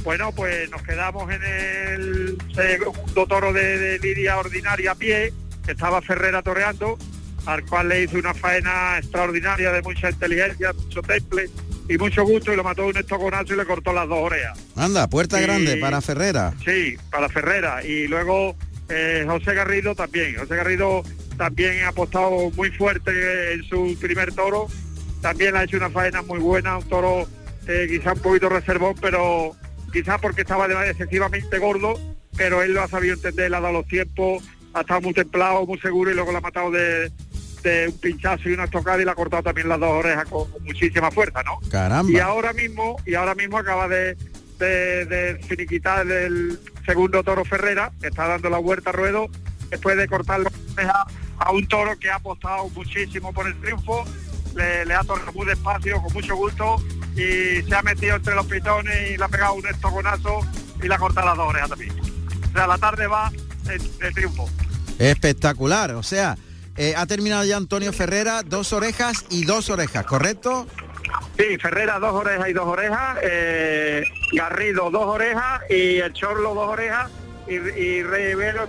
Speaker 15: Bueno, pues nos quedamos en el segundo toro de, de lidia ordinaria a pie, que estaba Ferrera toreando, al cual le hizo una faena extraordinaria de mucha inteligencia, mucho temple y mucho gusto y lo mató un estoconazo y le cortó las dos orejas.
Speaker 9: Anda, puerta
Speaker 15: Y-
Speaker 9: grande para Ferrera.
Speaker 15: Sí, para Ferrera. Y luego eh, José Garrido también. José Garrido también ha apostado muy fuerte en su primer toro. También ha hecho una faena muy buena, un toro eh, quizá un poquito reservón, pero quizá porque estaba de- excesivamente gordo, pero él lo ha sabido entender, le ha dado los tiempos, ha estado muy templado, muy seguro y luego lo ha matado de, de un pinchazo y una estocada y le ha cortado también las dos orejas con, con muchísima fuerza, ¿no?
Speaker 9: Caramba.
Speaker 15: Y ahora mismo, y ahora mismo acaba de, de, de finiquitar el segundo toro Ferrera, que está dando la vuelta a ruedo, después de cortar la oreja a un toro que ha apostado muchísimo por el triunfo, le, le ha tornado muy despacio, con mucho gusto, y se ha metido entre los pitones y le ha pegado un estoconazo y le ha cortado las dos orejas también. O sea, la tarde va de, triunfo.
Speaker 9: Espectacular, o sea, eh, ha terminado ya Antonio Ferrera, dos orejas y dos orejas, ¿correcto?
Speaker 15: Sí, Ferrera dos orejas y dos orejas, eh, Garrido dos orejas y el Chorlo dos orejas y, y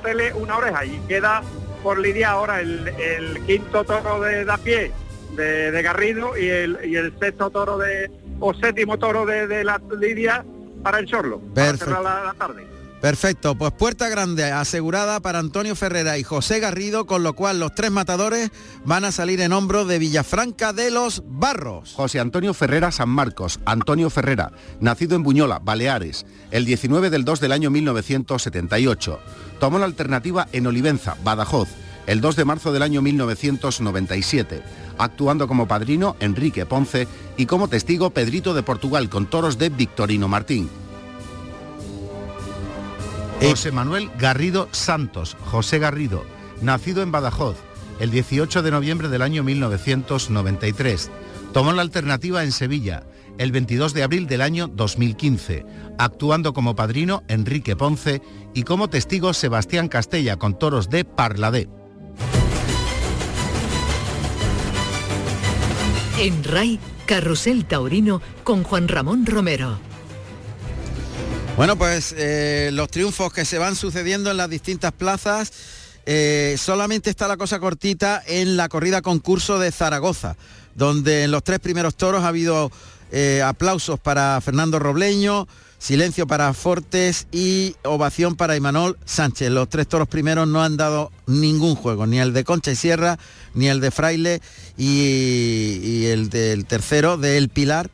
Speaker 15: tele una oreja y queda por lidiar ahora el, el quinto toro de, da pie de, de Garrido y el, y el sexto toro de o séptimo toro de, de la lidia para el Chorlo para
Speaker 9: Perfecto.
Speaker 15: cerrar la, la tarde.
Speaker 9: Perfecto, pues puerta grande asegurada para Antonio Ferrera y José Garrido, con lo cual los tres matadores van a salir en hombros de Villafranca de los Barros.
Speaker 11: José Antonio Ferrera San Marcos, Antonio Ferrera, nacido en Buñola, Baleares, el 19 del 2 del año 1978. Tomó la alternativa en Olivenza, Badajoz, el 2 de marzo del año 1997, actuando como padrino Enrique Ponce y como testigo Pedrito de Portugal con toros de Victorino Martín. José Manuel Garrido Santos, José Garrido, nacido en Badajoz, el 18 de noviembre del año 1993. Tomó la alternativa en Sevilla, el 22 de abril del año 2015, actuando como padrino Enrique Ponce y como testigo Sebastián Castella con toros de Parladé.
Speaker 7: En RAI, Carrusel Taurino con Juan Ramón Romero.
Speaker 9: Bueno, pues eh, los triunfos que se van sucediendo en las distintas plazas. eh, solamente está la cosa cortita en la corrida concurso de Zaragoza, donde en los tres primeros toros ha habido eh, aplausos para Fernando Robleño, silencio para Fortes y ovación para Imanol Sánchez. Los tres toros primeros no han dado ningún juego, ni el de Concha y Sierra, ni el de Fraile y, y el del tercero de El Pilar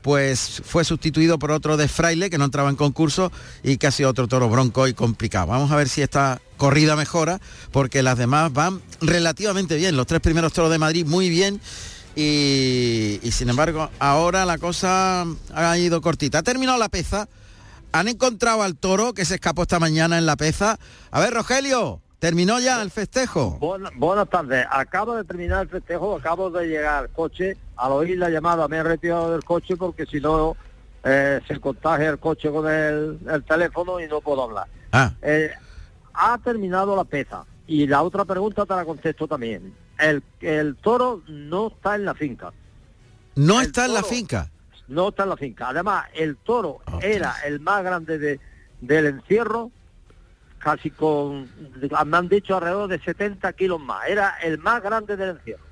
Speaker 9: pues fue sustituido por otro de Fraile que no entraba en concurso y casi otro toro bronco y complicado. Vamos a ver si esta corrida mejora porque las demás van relativamente bien. Los tres primeros toros de Madrid muy bien y, y sin embargo ahora la cosa ha ido cortita. Ha terminado la peza. Han encontrado al toro que se escapó esta mañana en la peza. A ver, Rogelio, ¿terminó ya el festejo?
Speaker 16: Buena- buenas tardes. Acabo de terminar el festejo, acabo de llegar al coche. Al oír la llamada me he retirado del coche porque si no eh, se contagia el coche con el, el teléfono y no puedo hablar.
Speaker 9: Ah.
Speaker 16: Eh, ha terminado la peza. Y la otra pregunta te la contesto también. El, el toro no está en la finca.
Speaker 9: No
Speaker 16: El
Speaker 9: está en la finca.
Speaker 16: No está en la finca. Además, el toro era el más grande de, del encierro, casi con, me han dicho alrededor de 70 kilos más. Era el más grande del encierro.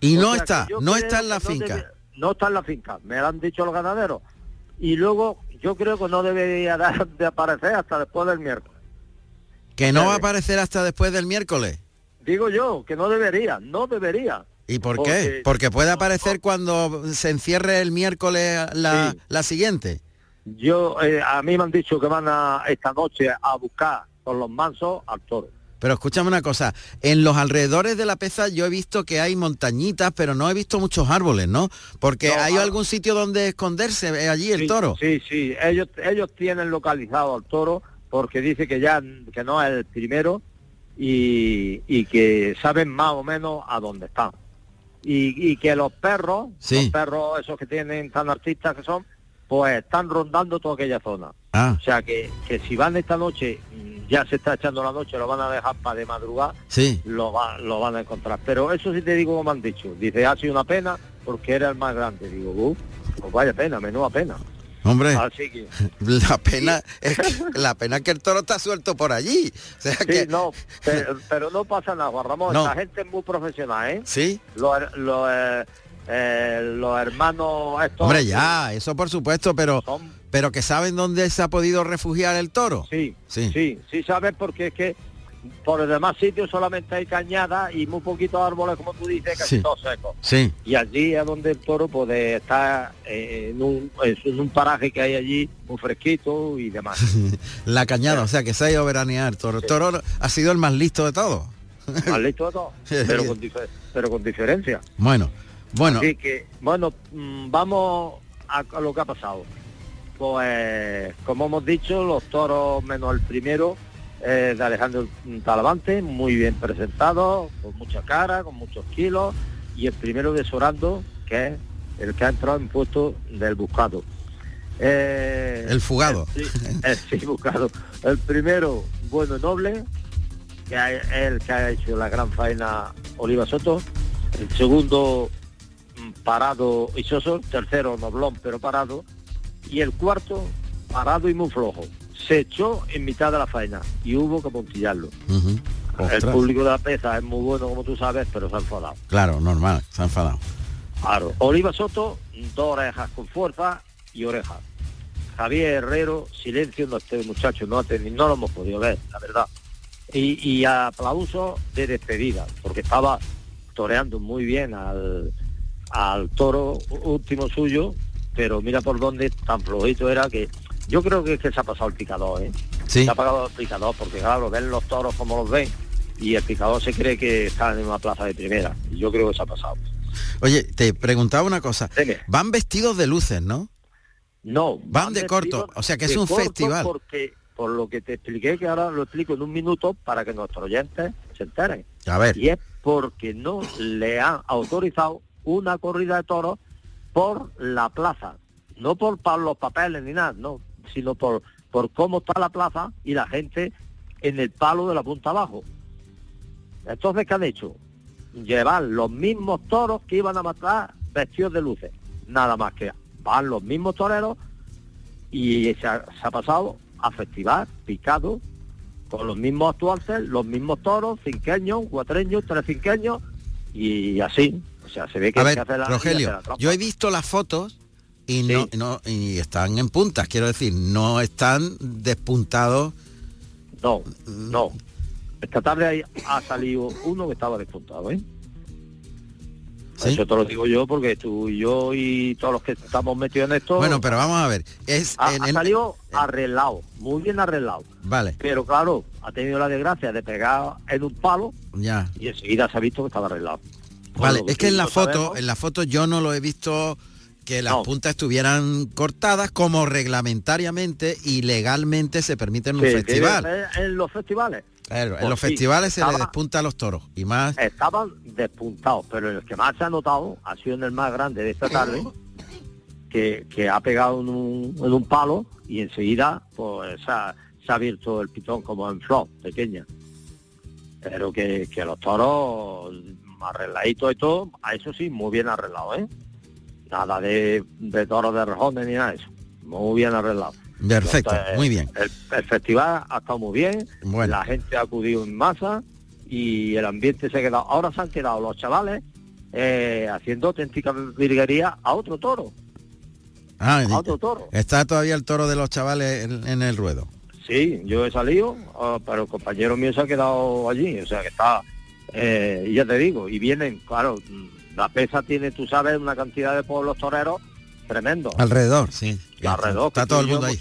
Speaker 9: Y
Speaker 16: O
Speaker 9: no está, no está en la
Speaker 16: no
Speaker 9: finca.
Speaker 16: debe- no está en la finca, me lo han dicho los ganaderos. Y luego yo creo que no debería de aparecer hasta después del miércoles.
Speaker 9: Que no va a aparecer hasta después del miércoles.
Speaker 16: Digo yo, que no debería, no debería.
Speaker 9: ¿Y por
Speaker 16: Porque-
Speaker 9: qué? Porque puede aparecer cuando se encierre el miércoles la, la siguiente.
Speaker 16: Yo, eh, a mí me han dicho que van a esta noche a buscar con los mansos al toro.
Speaker 9: Pero escúchame una cosa, en los alrededores de la peza yo he visto que hay montañitas, pero no he visto muchos árboles, ¿no? Porque
Speaker 16: No,
Speaker 9: hay
Speaker 16: ah-
Speaker 9: algún sitio donde esconderse eh, allí el toro.
Speaker 16: Sí, sí, ellos ellos tienen localizado al toro porque dice que ya que no es el primero y, y que saben más o menos a dónde están. Y, y que los perros,
Speaker 9: Sí.
Speaker 16: los perros esos que tienen tan artistas que son, pues están rondando toda aquella zona.
Speaker 9: Ah.
Speaker 16: O sea que, que si van esta noche, mm, ya se está echando la noche, lo van a dejar para de madrugada,
Speaker 9: Sí.
Speaker 16: lo, va- lo van a encontrar. Pero eso sí te digo como han dicho. Dice, ha sido una pena porque era el más grande. Digo, "Uh, pues vaya pena, menuda pena.
Speaker 9: Hombre,
Speaker 16: Así que...
Speaker 9: la pena es que, la pena es que el toro está suelto por allí. O sea
Speaker 16: Sí,
Speaker 9: que
Speaker 16: no, pero, pero no pasa nada, Juan Ramón.
Speaker 9: No.
Speaker 16: La gente es muy profesional, ¿eh?
Speaker 9: sí.
Speaker 16: Los, eh, eh, los hermanos estos...
Speaker 9: Hombre, ya, eso por supuesto, pero pero que saben dónde se ha podido refugiar el toro.
Speaker 16: Sí,
Speaker 9: Sí.
Speaker 16: sí, sí sabes porque es que por los demás sitios solamente hay cañadas y muy poquitos árboles, como tú dices, casi
Speaker 9: Sí.
Speaker 16: todos secos.
Speaker 9: Sí.
Speaker 16: Y allí es donde el toro puede estar eh, en, un, en un paraje que hay allí, muy fresquito y demás.
Speaker 9: La cañada, o sea que se ha ido a veranear. El toro, El toro ha sido el más listo de todos.
Speaker 16: Más listo de todo, pero con, pero con diferencia.
Speaker 9: Bueno, bueno,
Speaker 16: Así que, bueno, mm, vamos a, a lo que ha pasado. Pues, como hemos dicho, los toros menos el primero eh, de Alejandro Talavante, muy bien presentado, con mucha cara, con muchos kilos, y el primero de Sorando, que es el que ha entrado en puesto del buscado. Eh,
Speaker 9: el fugado.
Speaker 16: El, sí, buscado. El primero, bueno y noble, que es el que ha hecho la gran faena Oliva Soto. El segundo, mm, parado y soso. Tercero, noblón, pero parado. Y el cuarto, parado y muy flojo. Se echó en mitad de la faena y hubo que puntillarlo.
Speaker 9: Ujú.
Speaker 16: El público de la peza es muy bueno, como tú sabes, pero se ha enfadado.
Speaker 9: Claro, normal, se ha enfadado.
Speaker 16: Claro. Oliva Soto, dos orejas con fuerza y orejas. Javier Herrero, silencio, no este muchacho no, no lo hemos podido ver, la verdad. Y, y aplauso de despedida, porque estaba toreando muy bien al, al toro último suyo, pero mira por dónde tan flojito era que yo creo que es que se ha pasado el picador, ¿eh?
Speaker 9: Sí.
Speaker 16: Se ha pasado el picador, porque claro, ven los toros como los ven, y el picador se cree que está en una plaza de primera. Y yo creo que se ha pasado.
Speaker 9: Oye, te preguntaba una cosa. Van vestidos de luces, ¿no?
Speaker 16: No,
Speaker 9: Van de corto, o sea que es un festival.
Speaker 16: Porque, por lo que te expliqué, que ahora lo explico en un minuto para que nuestros oyentes se enteren.
Speaker 9: A ver.
Speaker 16: Y es porque no le han autorizado una corrida de toros por la plaza. No por, pa- los papeles ni nada, no, sino por, por cómo está la plaza y la gente en el palo de la punta abajo. Entonces, ¿qué han hecho? Llevar los mismos toros que iban a matar vestidos de luces. Nada más que van los mismos toreros y se ha, se ha pasado a festival picado con los mismos actuantes, los mismos toros, cinqueños, cuatreños, tres y así. O sea, se ve que
Speaker 9: A
Speaker 16: hay
Speaker 9: ver,
Speaker 16: que hacer la,
Speaker 9: Rogelio,
Speaker 16: la
Speaker 9: yo he visto las fotos y no, no y están en puntas, quiero decir, no están despuntados.
Speaker 16: No, no. Esta tarde ha salido uno que estaba despuntado, ¿eh?
Speaker 9: ¿Sí?
Speaker 16: Eso te lo digo yo porque tú y yo y todos los que estamos metidos en esto...
Speaker 9: Bueno, pero vamos a ver, es
Speaker 16: ha,
Speaker 9: en
Speaker 16: ha
Speaker 9: el-
Speaker 16: salido arreglado, muy bien arreglado.
Speaker 9: Vale,
Speaker 16: Pero claro, ha tenido la desgracia de pegar en un palo
Speaker 9: ya.
Speaker 16: y enseguida se ha visto que estaba arreglado.
Speaker 9: Vale, es que en la foto,
Speaker 16: sabemos,
Speaker 9: en la foto yo no lo he visto que las
Speaker 16: No.
Speaker 9: puntas estuvieran cortadas como reglamentariamente y legalmente se permite en un
Speaker 16: sí,
Speaker 9: festival.
Speaker 16: en los festivales
Speaker 9: Claro, en
Speaker 16: Pues
Speaker 9: los
Speaker 16: sí,
Speaker 9: festivales se le despunta a los toros y más
Speaker 16: estaban despuntados, pero el que más se ha notado ha sido en el más grande de esta tarde, que, que ha pegado en un, en un palo y enseguida pues se ha, se ha abierto el pitón como en flor, pequeña. Pero que, que los toros arregladitos y todo, a eso sí, muy bien arreglado, ¿eh? Nada de, de toros de rejones ni nada de eso. Muy bien arreglado.
Speaker 9: perfecto,
Speaker 16: Entonces,
Speaker 9: muy bien.
Speaker 16: El, el festival ha estado muy bien,
Speaker 9: Bueno.
Speaker 16: la gente ha acudido en masa y el ambiente se ha quedado. Ahora se han quedado los chavales eh, haciendo auténtica virguería a otro toro.
Speaker 9: Ah,
Speaker 16: a otro toro.
Speaker 9: está todavía el toro de los chavales en, en el ruedo.
Speaker 16: Sí, yo he salido, ah, pero el compañero mío se ha quedado allí, o sea que está, eh, ya te digo, y vienen, claro, la pesa tiene, tú sabes, una cantidad de pueblos toreros tremendo.
Speaker 9: Alrededor, sí.
Speaker 16: Alrededor,
Speaker 9: Está todo
Speaker 16: tú
Speaker 9: el
Speaker 16: y yo
Speaker 9: mundo ahí.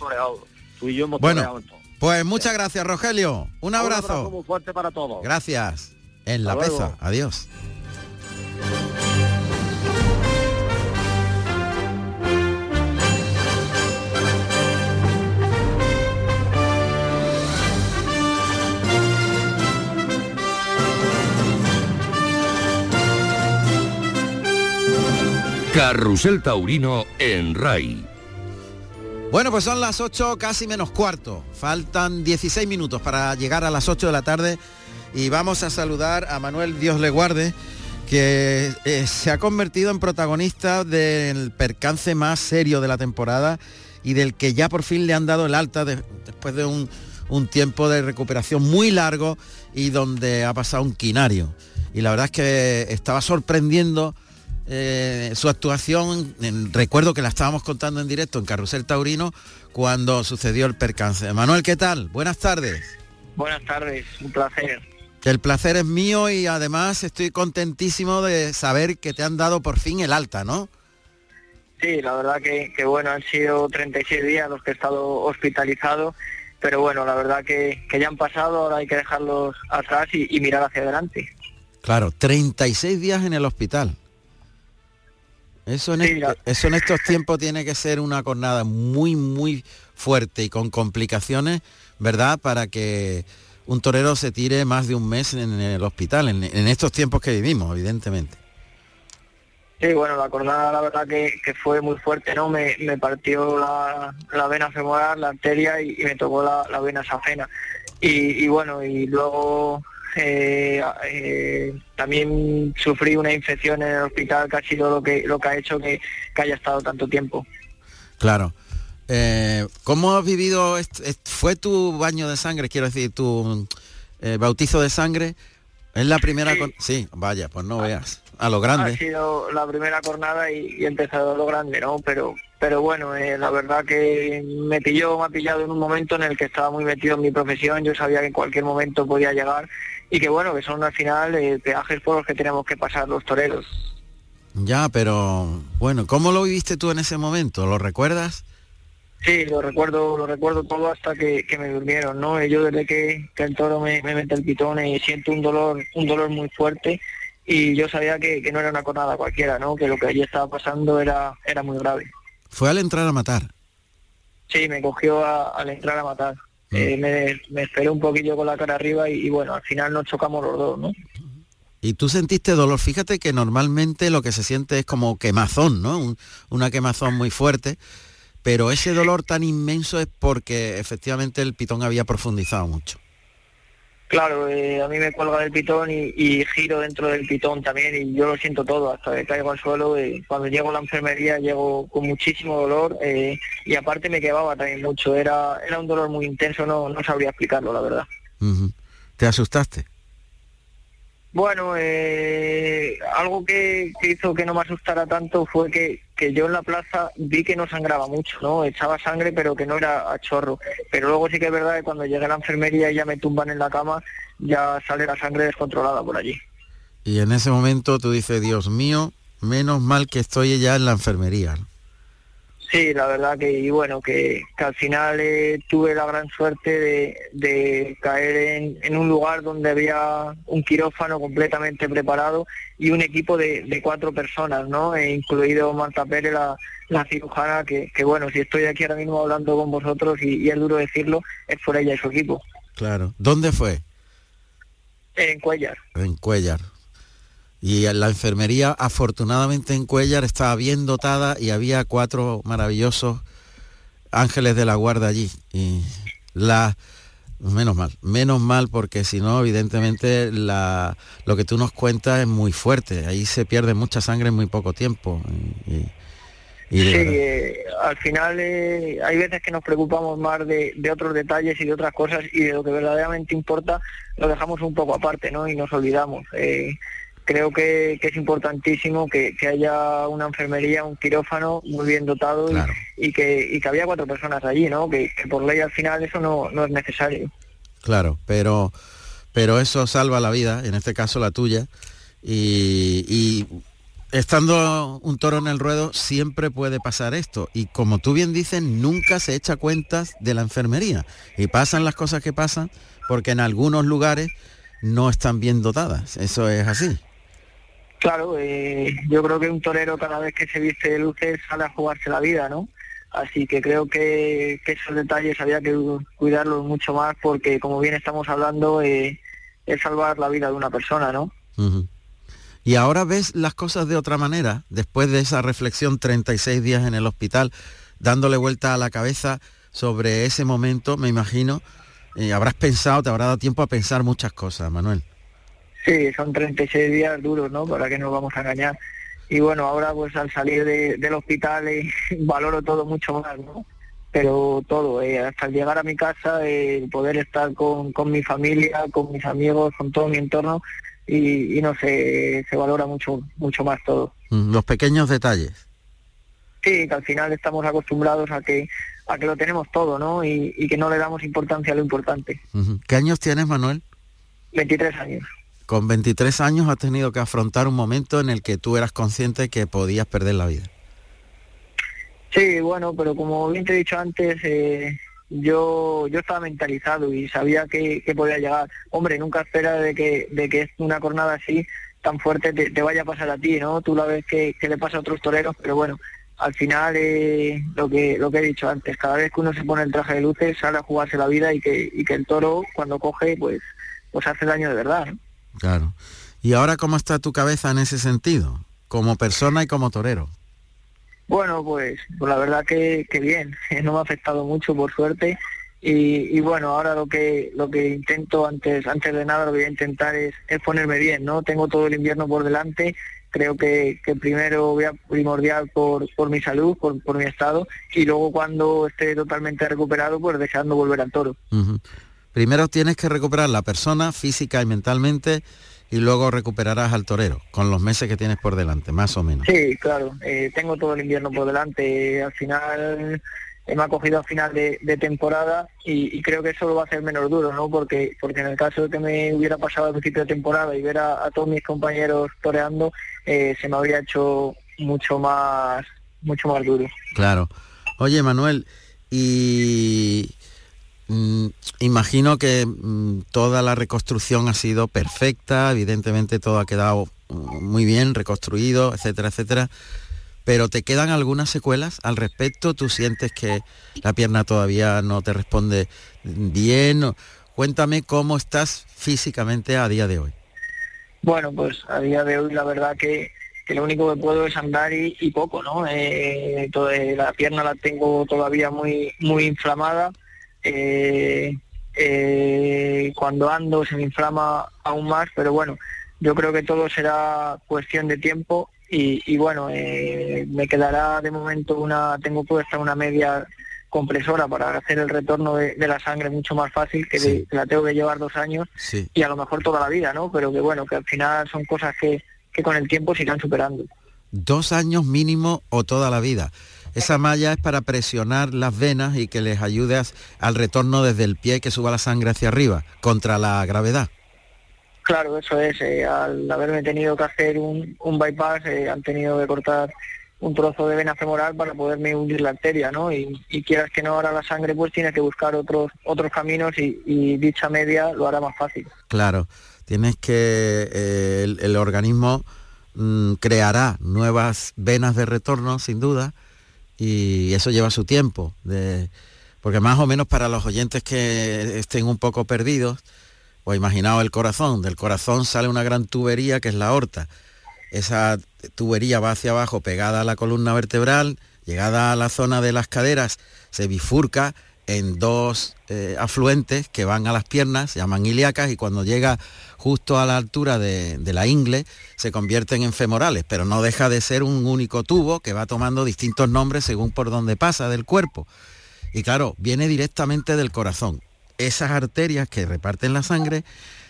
Speaker 16: tú y yo hemos
Speaker 9: Bueno. Pues muchas gracias, Rogelio. Un abrazo.
Speaker 16: muy fuerte para todos.
Speaker 9: Gracias. En la
Speaker 16: Hasta luego.
Speaker 9: Adiós.
Speaker 17: Carrusel Taurino en RAI.
Speaker 9: Bueno, pues son las 8 casi menos cuarto. Faltan 16 minutos para llegar a las 8 de la tarde y vamos a saludar a Manuel Dios le guarde, que eh, se ha convertido en protagonista del percance más serio de la temporada y del que ya por fin le han dado el alta de- después de un tiempo de recuperación muy largo y donde ha pasado un quinario. Y la verdad es que estaba sorprendiendo eh, su actuación, en- recuerdo que la estábamos contando en directo en Carrusel Taurino cuando sucedió el percance. Manuel, ¿qué tal? Buenas tardes.
Speaker 18: Buenas tardes, un placer.
Speaker 9: El placer es mío y además estoy contentísimo de saber que te han dado por fin el alta, ¿no?
Speaker 18: Sí, la verdad que, que bueno, han sido 36 días los que he estado hospitalizado, pero bueno, la verdad que, que ya han pasado, ahora hay que dejarlos atrás y, y mirar hacia adelante.
Speaker 9: Claro, 36 días en el hospital. Eso en,
Speaker 18: Sí,
Speaker 9: est- eso en estos tiempos tiene que ser una jornada muy, muy fuerte y con complicaciones, ¿verdad? Para que un torero se tire más de un mes en el hospital, en, en estos tiempos que vivimos, evidentemente.
Speaker 18: Sí, bueno, la jornada la verdad que, que fue muy fuerte, ¿no? Me, me partió la, la vena femoral, la arteria y, y me tocó la, la vena safena. Y, y bueno, y luego eh, eh, también sufrí una infección en el hospital que ha sido lo que, lo que ha hecho que, que haya estado tanto tiempo.
Speaker 9: Claro. Eh, ¿Cómo has vivido? ¿Fue tu baño de sangre, quiero decir, tu eh, bautizo de sangre? ¿Es la primera? Sí. sí, vaya, pues no veas. A lo grande.
Speaker 18: Ha sido la primera jornada y, y he empezado a lo grande, ¿no? Pero pero bueno, eh, la verdad que me pilló, me ha pillado en un momento en el que estaba muy metido en mi profesión, yo sabía que en cualquier momento podía llegar y que bueno, que son al final eh, peajes por los que tenemos que pasar los toreros.
Speaker 9: Ya, pero bueno, ¿cómo lo viviste tú en ese momento? ¿Lo recuerdas?
Speaker 18: Sí, lo recuerdo, lo recuerdo todo hasta que, me durmieron, ¿no? Yo desde que, el toro me, mete el pitón y siento un dolor, un dolor muy fuerte y yo sabía que, no era una cornada cualquiera, ¿no? Que lo que allí estaba pasando era, era muy grave.
Speaker 9: ¿Fue al entrar a matar?
Speaker 18: Sí, me cogió al entrar a matar. Mm. Eh, me, me, esperé un poquillo con la cara arriba y, bueno, al final nos chocamos los dos, ¿no?
Speaker 9: Y tú sentiste dolor. Fíjate que normalmente lo que se siente es como quemazón, ¿no? una quemazón muy fuerte. Pero ese dolor tan inmenso es porque efectivamente el pitón había profundizado mucho.
Speaker 18: Claro, eh, a mí me cuelga del pitón y, giro dentro del pitón también y yo lo siento todo, hasta que caigo al suelo. Eh, cuando llego a la enfermería llego con muchísimo dolor eh, y aparte me quemaba también mucho, era, era un dolor muy intenso, no, no sabría explicarlo, la verdad.
Speaker 9: ¿Te asustaste?
Speaker 18: Bueno, eh, algo que, hizo que no me asustara tanto fue que, yo en la plaza vi que no sangraba mucho, ¿no? Echaba sangre pero que no era a chorro. Pero luego sí que es verdad que cuando llegué a la enfermería y ya me tumban en la cama, ya sale la sangre descontrolada por allí.
Speaker 9: Y en ese momento tú dices, Dios mío, menos mal que estoy ya en la enfermería.
Speaker 18: Sí, la verdad que, y bueno, que, al final eh, tuve la gran suerte de, caer en, un lugar donde había un quirófano completamente preparado y un equipo de, cuatro personas, ¿no? E incluido Marta Pérez, la, cirujana, que, bueno, si estoy aquí ahora mismo hablando con vosotros y, y es duro decirlo, es por ella y su equipo.
Speaker 9: Claro. ¿Dónde fue?
Speaker 18: En Cuellar.
Speaker 9: En Cuellar. Y la enfermería, afortunadamente en Cuellar, estaba bien dotada y había cuatro maravillosos ángeles de la guarda allí. Y la, menos mal, menos mal porque si no, evidentemente la, lo que tú nos cuentas es muy fuerte. Ahí se pierde mucha sangre en muy poco tiempo.
Speaker 18: Y, sí, eh, al final eh, hay veces que nos preocupamos más de, de, otros detalles y de otras cosas y de lo que verdaderamente importa lo dejamos un poco aparte, ¿no? Y nos olvidamos. Eh, creo que, es importantísimo que, haya una enfermería, un quirófano muy bien dotado y, que, había cuatro personas allí, ¿no? Que, por ley al final eso no, es necesario.
Speaker 9: Claro, pero, pero eso salva la vida, en este caso la tuya, y, estando un toro en el ruedo siempre puede pasar esto. Y como tú bien dices, nunca se echa cuentas de la enfermería. Y pasan las cosas que pasan porque en algunos lugares no están bien dotadas. Eso es así.
Speaker 18: Claro, eh, yo creo que un torero cada vez que se viste de luces sale a jugarse la vida, ¿no? Así que creo que, esos detalles había que cuidarlos mucho más porque, como bien estamos hablando, eh, es salvar la vida de una persona, ¿no?
Speaker 9: Y ahora ves las cosas de otra manera, después de esa reflexión 36 días en el hospital, dándole vuelta a la cabeza sobre ese momento, me imagino, eh, habrás pensado, te habrá dado tiempo a pensar muchas cosas, Manuel.
Speaker 18: Sí, son 36 días duros, ¿no? Para que nos vamos a engañar. Y bueno, ahora pues al salir del hospital eh, valoro todo mucho más, ¿no? Pero todo, eh, hasta llegar a mi casa, eh, poder estar con, mi familia, con mis amigos, con todo mi entorno, y, no sé, se valora mucho, mucho más todo.
Speaker 9: Mm, los pequeños detalles.
Speaker 18: Sí, que al final estamos acostumbrados a que a que lo tenemos todo, ¿no? Y, y que no le damos importancia a lo importante.
Speaker 9: ¿Qué años tienes, Manuel?
Speaker 18: 23 años
Speaker 9: con 23 años has tenido que afrontar un momento en el que tú eras consciente que podías perder la vida.
Speaker 18: Sí, bueno, pero como bien te he dicho antes, eh, yo yo estaba mentalizado y sabía que, podía llegar. Hombre, nunca espera de que, de que una jornada así tan fuerte te, vaya a pasar a ti, ¿no? Tú la ves que, le pasa a otros toreros, pero bueno, al final lo que lo que he dicho antes, cada vez que uno se pone el traje de luces sale a jugarse la vida y que, y que el toro cuando coge pues pues hace daño de verdad. ¿no?
Speaker 9: Claro. ¿Y ahora cómo está tu cabeza en ese sentido, como persona y como torero?
Speaker 18: Bueno, pues, pues la verdad que, bien, no me ha afectado mucho por suerte y, bueno, ahora lo que lo que intento antes antes de nada lo que voy a intentar es, es, ponerme bien, ¿no? Tengo todo el invierno por delante creo que, que primero voy a primordial por, por mi salud, por, por mi estado, y luego cuando esté totalmente recuperado, pues deseando volver al toro.
Speaker 9: Primero tienes que recuperar la persona física y mentalmente y luego recuperarás al torero, con los meses que tienes por delante, más o menos.
Speaker 18: Sí, claro, eh, tengo todo el invierno por delante. Al final eh, me ha cogido al final de, de temporada y, y creo que eso lo va a hacer menos duro, ¿no? Porque porque en el caso de que me hubiera pasado al principio de temporada y ver a, a todos mis compañeros toreando, eh, se me habría hecho mucho más mucho más duro.
Speaker 9: Claro. Oye, Manuel, y imagino que mm, toda la reconstrucción ha sido perfecta, evidentemente todo ha quedado mm, muy bien reconstruido, etcétera, etcétera. Pero te quedan algunas secuelas al respecto. ¿Tú sientes que la pierna todavía no te responde bien? Cuéntame cómo estás físicamente a día de hoy.
Speaker 18: Bueno, pues a día de hoy la verdad que, lo único que puedo es andar y, poco, ¿no? Eh, eh, la pierna la tengo todavía muy muy inflamada. Eh, eh, cuando ando se me inflama aún más, pero bueno, yo creo que todo será cuestión de tiempo y, y bueno, eh, me quedará de momento una, tengo puesta una media compresora para hacer el retorno de, de la sangre mucho más fácil, que, de- la tengo que llevar dos años
Speaker 9: Sí.
Speaker 18: y a lo mejor toda la vida, ¿no? Pero que bueno, que al final son cosas que, que con el tiempo se irán superando.
Speaker 9: Dos años mínimo o toda la vida. Esa malla es para presionar las venas y que les ayude a- al retorno desde el pie que suba la sangre hacia arriba, contra la gravedad.
Speaker 18: Claro, eso es, eh, al haberme tenido que hacer un, un bypass, eh, han tenido que cortar un trozo de vena femoral para poderme hundir la arteria, ¿no? Y, y quieras que no ahora la sangre, pues tienes que buscar otros otros caminos y, y dicha media lo hará más fácil.
Speaker 9: Claro, tienes que eh, el, el organismo mm, creará nuevas venas de retorno, sin duda, y eso lleva su tiempo. de- porque más o menos para los oyentes que estén un poco perdidos, o imaginaos el corazón, del corazón sale una gran tubería que es la aorta. Esa tubería va hacia abajo pegada a la columna vertebral, llegada a la zona de las caderas, se bifurca en dos eh, afluentes que van a las piernas, se llaman ilíacas, y cuando llega justo a la altura de, de la ingle, se convierten en femorales, pero no deja de ser un único tubo que va tomando distintos nombres según por donde pasa del cuerpo. Y claro, viene directamente del corazón. Esas arterias que reparten la sangre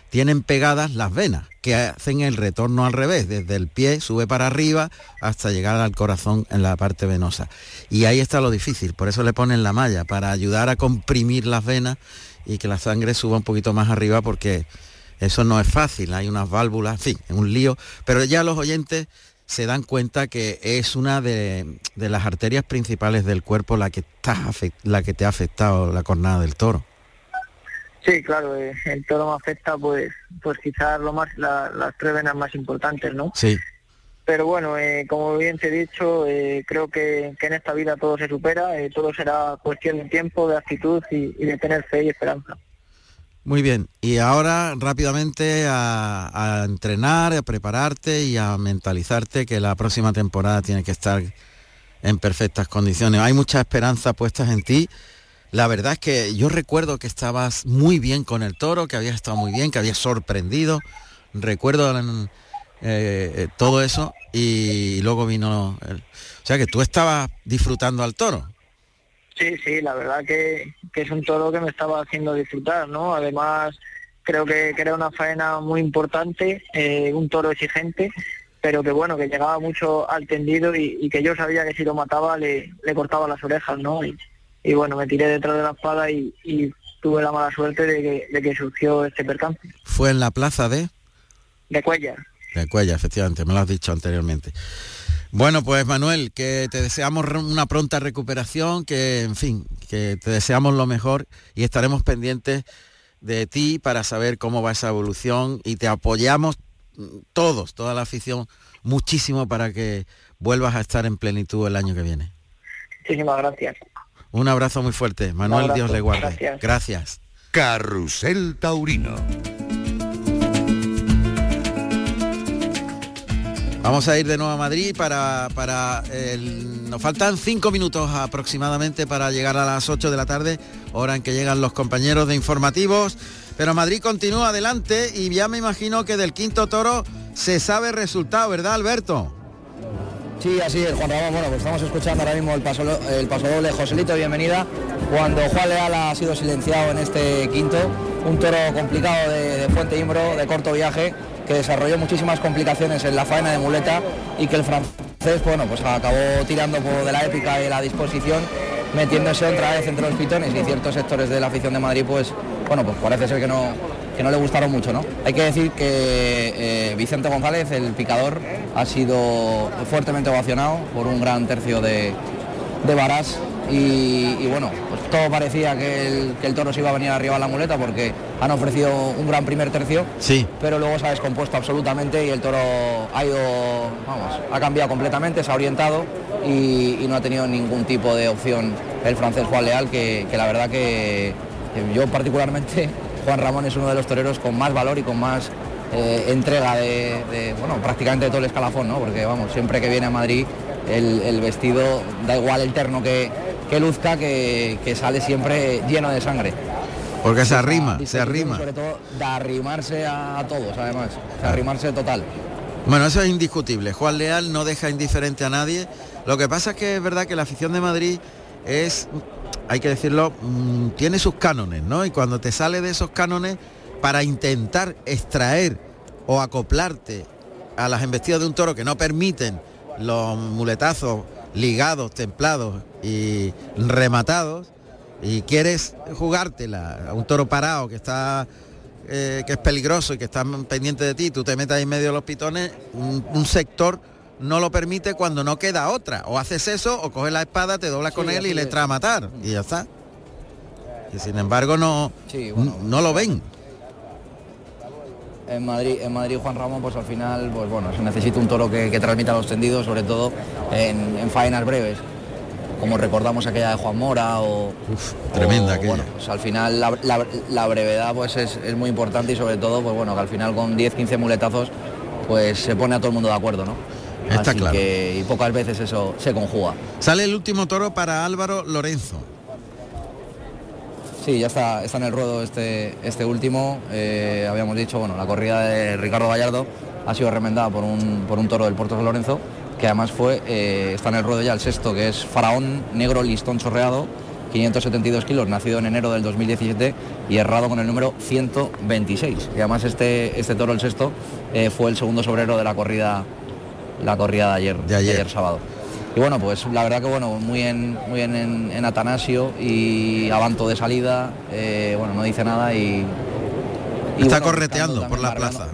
Speaker 9: tienen pegadas las venas, que hacen el retorno al revés, desde el pie sube para arriba hasta llegar al corazón en la parte venosa. Y ahí está lo difícil, por eso le ponen la malla, para ayudar a comprimir las venas y que la sangre suba un poquito más arriba, porque eso no es fácil, hay unas válvulas, en fin, un lío, pero ya los oyentes se dan cuenta que es una de, de las arterias principales del cuerpo la que, está la que te ha afectado la cornada del toro.
Speaker 18: Sí, claro, eh, el toro me afecta pues pues quizás lo más la- las tres venas más importantes, ¿no?
Speaker 9: Sí,
Speaker 18: Pero bueno, eh, como bien te he dicho, eh, creo que, que en esta vida todo se supera, eh, todo será cuestión de tiempo, de actitud y, y de tener fe y esperanza.
Speaker 9: Muy bien, y ahora rápidamente a, a entrenar, a prepararte y a mentalizarte que la próxima temporada tiene que estar en perfectas condiciones. Hay mucha esperanza puestas en ti. La verdad es que yo recuerdo que estabas muy bien con el toro, que habías estado muy bien, que habías sorprendido. Recuerdo eh, eh, todo eso y luego vino... el- o sea que tú estabas disfrutando al toro.
Speaker 18: Sí, sí, la verdad que, es un toro que me estaba haciendo disfrutar, ¿no? Además, creo que, era una faena muy importante, eh, un toro exigente, pero que bueno, que llegaba mucho al tendido y, que yo sabía que si lo mataba le, le cortaba las orejas, ¿no? Y bueno, me tiré detrás de la espada y, y tuve la mala suerte de que, de que surgió este percance.
Speaker 9: Fue en la plaza de...
Speaker 18: De Cuellar.
Speaker 9: De Cuella, efectivamente, me lo has dicho anteriormente. Bueno, pues Manuel, que te deseamos una pronta recuperación, que en fin, que te deseamos lo mejor y estaremos pendientes de ti para saber cómo va esa evolución y te apoyamos mm, todos, toda la afición, muchísimo para que vuelvas a estar en plenitud el año que viene.
Speaker 18: Muchísimas gracias.
Speaker 9: Un abrazo muy fuerte. Manuel,
Speaker 18: abrazo,
Speaker 9: Dios le guarde.
Speaker 18: gracias.
Speaker 9: gracias.
Speaker 17: Carrusel Taurino.
Speaker 9: Vamos a ir de nuevo a Madrid para, para el- nos faltan cinco minutos aproximadamente para llegar a las 8 de la tarde, hora en que llegan los compañeros de informativos. Pero Madrid continúa adelante y ya me imagino que del quinto toro se sabe el resultado, ¿verdad Alberto?
Speaker 10: Sí, así es, Juan Ramón. Bueno, pues estamos escuchando ahora mismo el paso, el paso doble. Joselito, bienvenida. Cuando Juan Leal ha sido silenciado en este quinto, un toro complicado de, Fuente Imbro, de corto viaje, que desarrolló muchísimas complicaciones en la faena de muleta y que el francés, bueno, pues acabó tirando de la épica y la disposición, metiéndose otra vez entre los pitones y ciertos sectores de la afición de Madrid, pues, bueno, pues parece ser que no, que no le gustaron mucho, ¿no? Hay que decir que eh, Vicente González, el picador, ha sido fuertemente ovacionado por un gran tercio de, de varas y, y bueno, pues todo parecía que el, que el toro se iba a venir arriba a la muleta porque han ofrecido un gran primer tercio,
Speaker 9: Sí.
Speaker 10: pero luego se ha descompuesto absolutamente y el toro ha ido, vamos, ha cambiado completamente, se ha orientado y, y no ha tenido ningún tipo de opción el francés Juan Leal, que, que la verdad que, que yo particularmente, Juan Ramón es uno de los toreros con más valor y con más eh, entrega de, de, bueno, prácticamente de todo el escalafón, ¿no? Porque vamos, siempre que viene a Madrid el, el vestido, da igual el terno que, que luzca, que, que sale siempre lleno de sangre.
Speaker 9: Porque se arrima, se arrima.
Speaker 10: Sobre todo de arrimarse a, a todos, además. De arrimarse total.
Speaker 9: Bueno, eso es indiscutible. Juan Leal no deja indiferente a nadie. Lo que pasa es que es verdad que la afición de Madrid es, hay que decirlo, mm, tiene sus cánones, ¿no? Y cuando te sale de esos cánones para intentar extraer o acoplarte a las embestidas de un toro que no permiten los muletazos ligados, templados y rematados, y quieres jugártela a un toro parado que está eh, que es peligroso y que está pendiente de ti, tú te metes ahí en medio de los pitones, un sector no lo permite cuando no queda otra. O haces eso, o coges la espada, te doblas
Speaker 10: Sí,
Speaker 9: con él y le entras a matar. Y ya está. Y sin embargo no,
Speaker 10: Sí, bueno,
Speaker 9: no lo ven.
Speaker 10: En Madrid, en Madrid Juan Ramón, pues al final, pues bueno, se necesita un toro que, que transmita los tendidos, sobre todo en, en faenas breves, como recordamos aquella de Juan Mora o...
Speaker 9: tremenda
Speaker 10: o,
Speaker 9: aquella.
Speaker 10: Bueno, pues al final la, la- la brevedad pues es, es muy importante y sobre todo, pues bueno, que al final con 10, 15 muletazos, pues se pone a todo el mundo de acuerdo, ¿no?
Speaker 9: Está
Speaker 10: Así
Speaker 9: claro.
Speaker 10: que, y pocas veces eso se conjuga.
Speaker 9: Sale el último toro para Álvaro Lorenzo.
Speaker 10: Sí, ya está, está en el ruedo este, este último. Eh, habíamos dicho, bueno, la corrida de Ricardo Gallardo ha sido remendada por un, por un toro del Puerto de San Lorenzo, que además fue, eh, está en el ruedo ya el sexto, que es Faraón Negro Listón Chorreado, 572 kilos, nacido en enero del 2017 y errado con el número 126. Y además este, este toro, el sexto, eh, fue el segundo sobrero de la corrida, la corrida de ayer, de ayer sábado. Y bueno, pues la verdad que bueno, muy en, muy en, en- en Atanasio y Avanto de salida, eh, bueno, no dice nada y... y
Speaker 9: Está
Speaker 10: bueno,
Speaker 9: correteando por la plaza.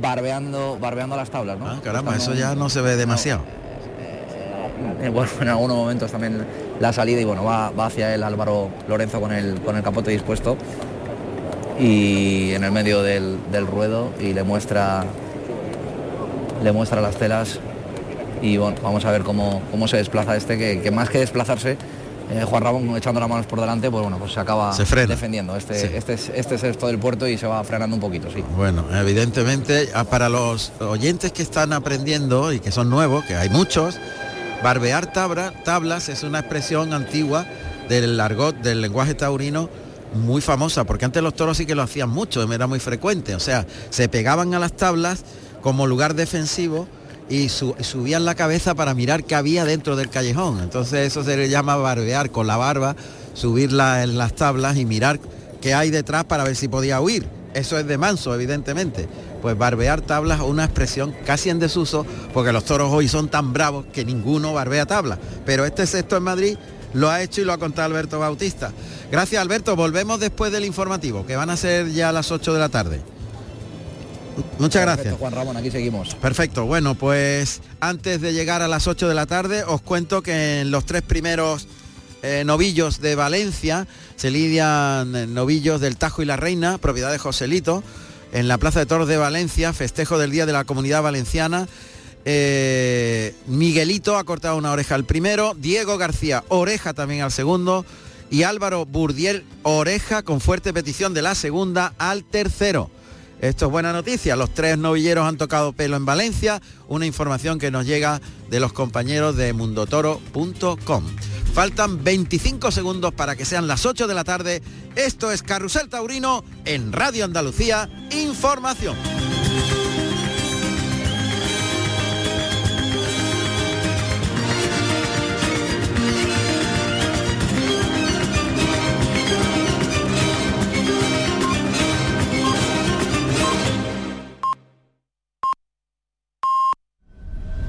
Speaker 10: Barbeando, barbeando las tablas, ¿no?
Speaker 9: Ah, caramba, eso ya no se ve demasiado.
Speaker 10: eh, bueno, en algunos momentos también la salida y bueno, va, va hacia él Álvaro Lorenzo con el, con el capote dispuesto y en el medio del, del ruedo y le muestra le muestra las telas y bueno, vamos a ver cómo, cómo se desplaza este, que, que más que desplazarse, eh, Juan Ramón echando las manos por delante, pues bueno, pues se acaba
Speaker 9: Se frena.
Speaker 10: defendiendo. Este,
Speaker 9: Sí.
Speaker 10: este, es, este es esto del puerto y se va frenando un poquito, sí.
Speaker 9: Bueno, evidentemente ah, para los oyentes que están aprendiendo y que son nuevos, que hay muchos, barbear tabla- tablas es una expresión antigua del argot, del lenguaje taurino muy famosa, porque antes los toros sí que lo hacían mucho, era muy frecuente, o sea, se pegaban a las tablas como lugar defensivo y, su- y subían la cabeza para mirar qué había dentro del callejón. Entonces eso se le llama barbear con la barba, subirla en las tablas y mirar qué hay detrás para ver si podía huir. Eso es de manso, evidentemente. Pues barbear tablas una expresión casi en desuso, porque los toros hoy son tan bravos que ninguno barbea tablas. Pero este sexto en Madrid lo ha hecho y lo ha contado Alberto Bautista. Gracias Alberto, volvemos después del informativo, que van a ser ya a las 8 de la tarde. Muchas
Speaker 10: Perfecto,
Speaker 9: gracias.
Speaker 10: Juan Ramón, aquí seguimos.
Speaker 9: Perfecto, bueno, pues antes de llegar a las 8 de la tarde os cuento que en los tres primeros eh, novillos de Valencia se lidian eh, novillos del Tajo y la Reina, propiedad de Joselito, en la Plaza de Toros de Valencia, festejo del Día de la Comunidad Valenciana. Eh, Miguelito ha cortado una oreja al primero, Diego García oreja también al segundo y Álvaro Burdiel oreja con fuerte petición de la segunda al tercero. Esto es buena noticia. Los tres novilleros han tocado pelo en Valencia. Una información que nos llega de los compañeros de mundotoro.com. Faltan 25 segundos para que sean las 8 de la tarde. Esto es Carrusel Taurino en Radio Andalucía Información.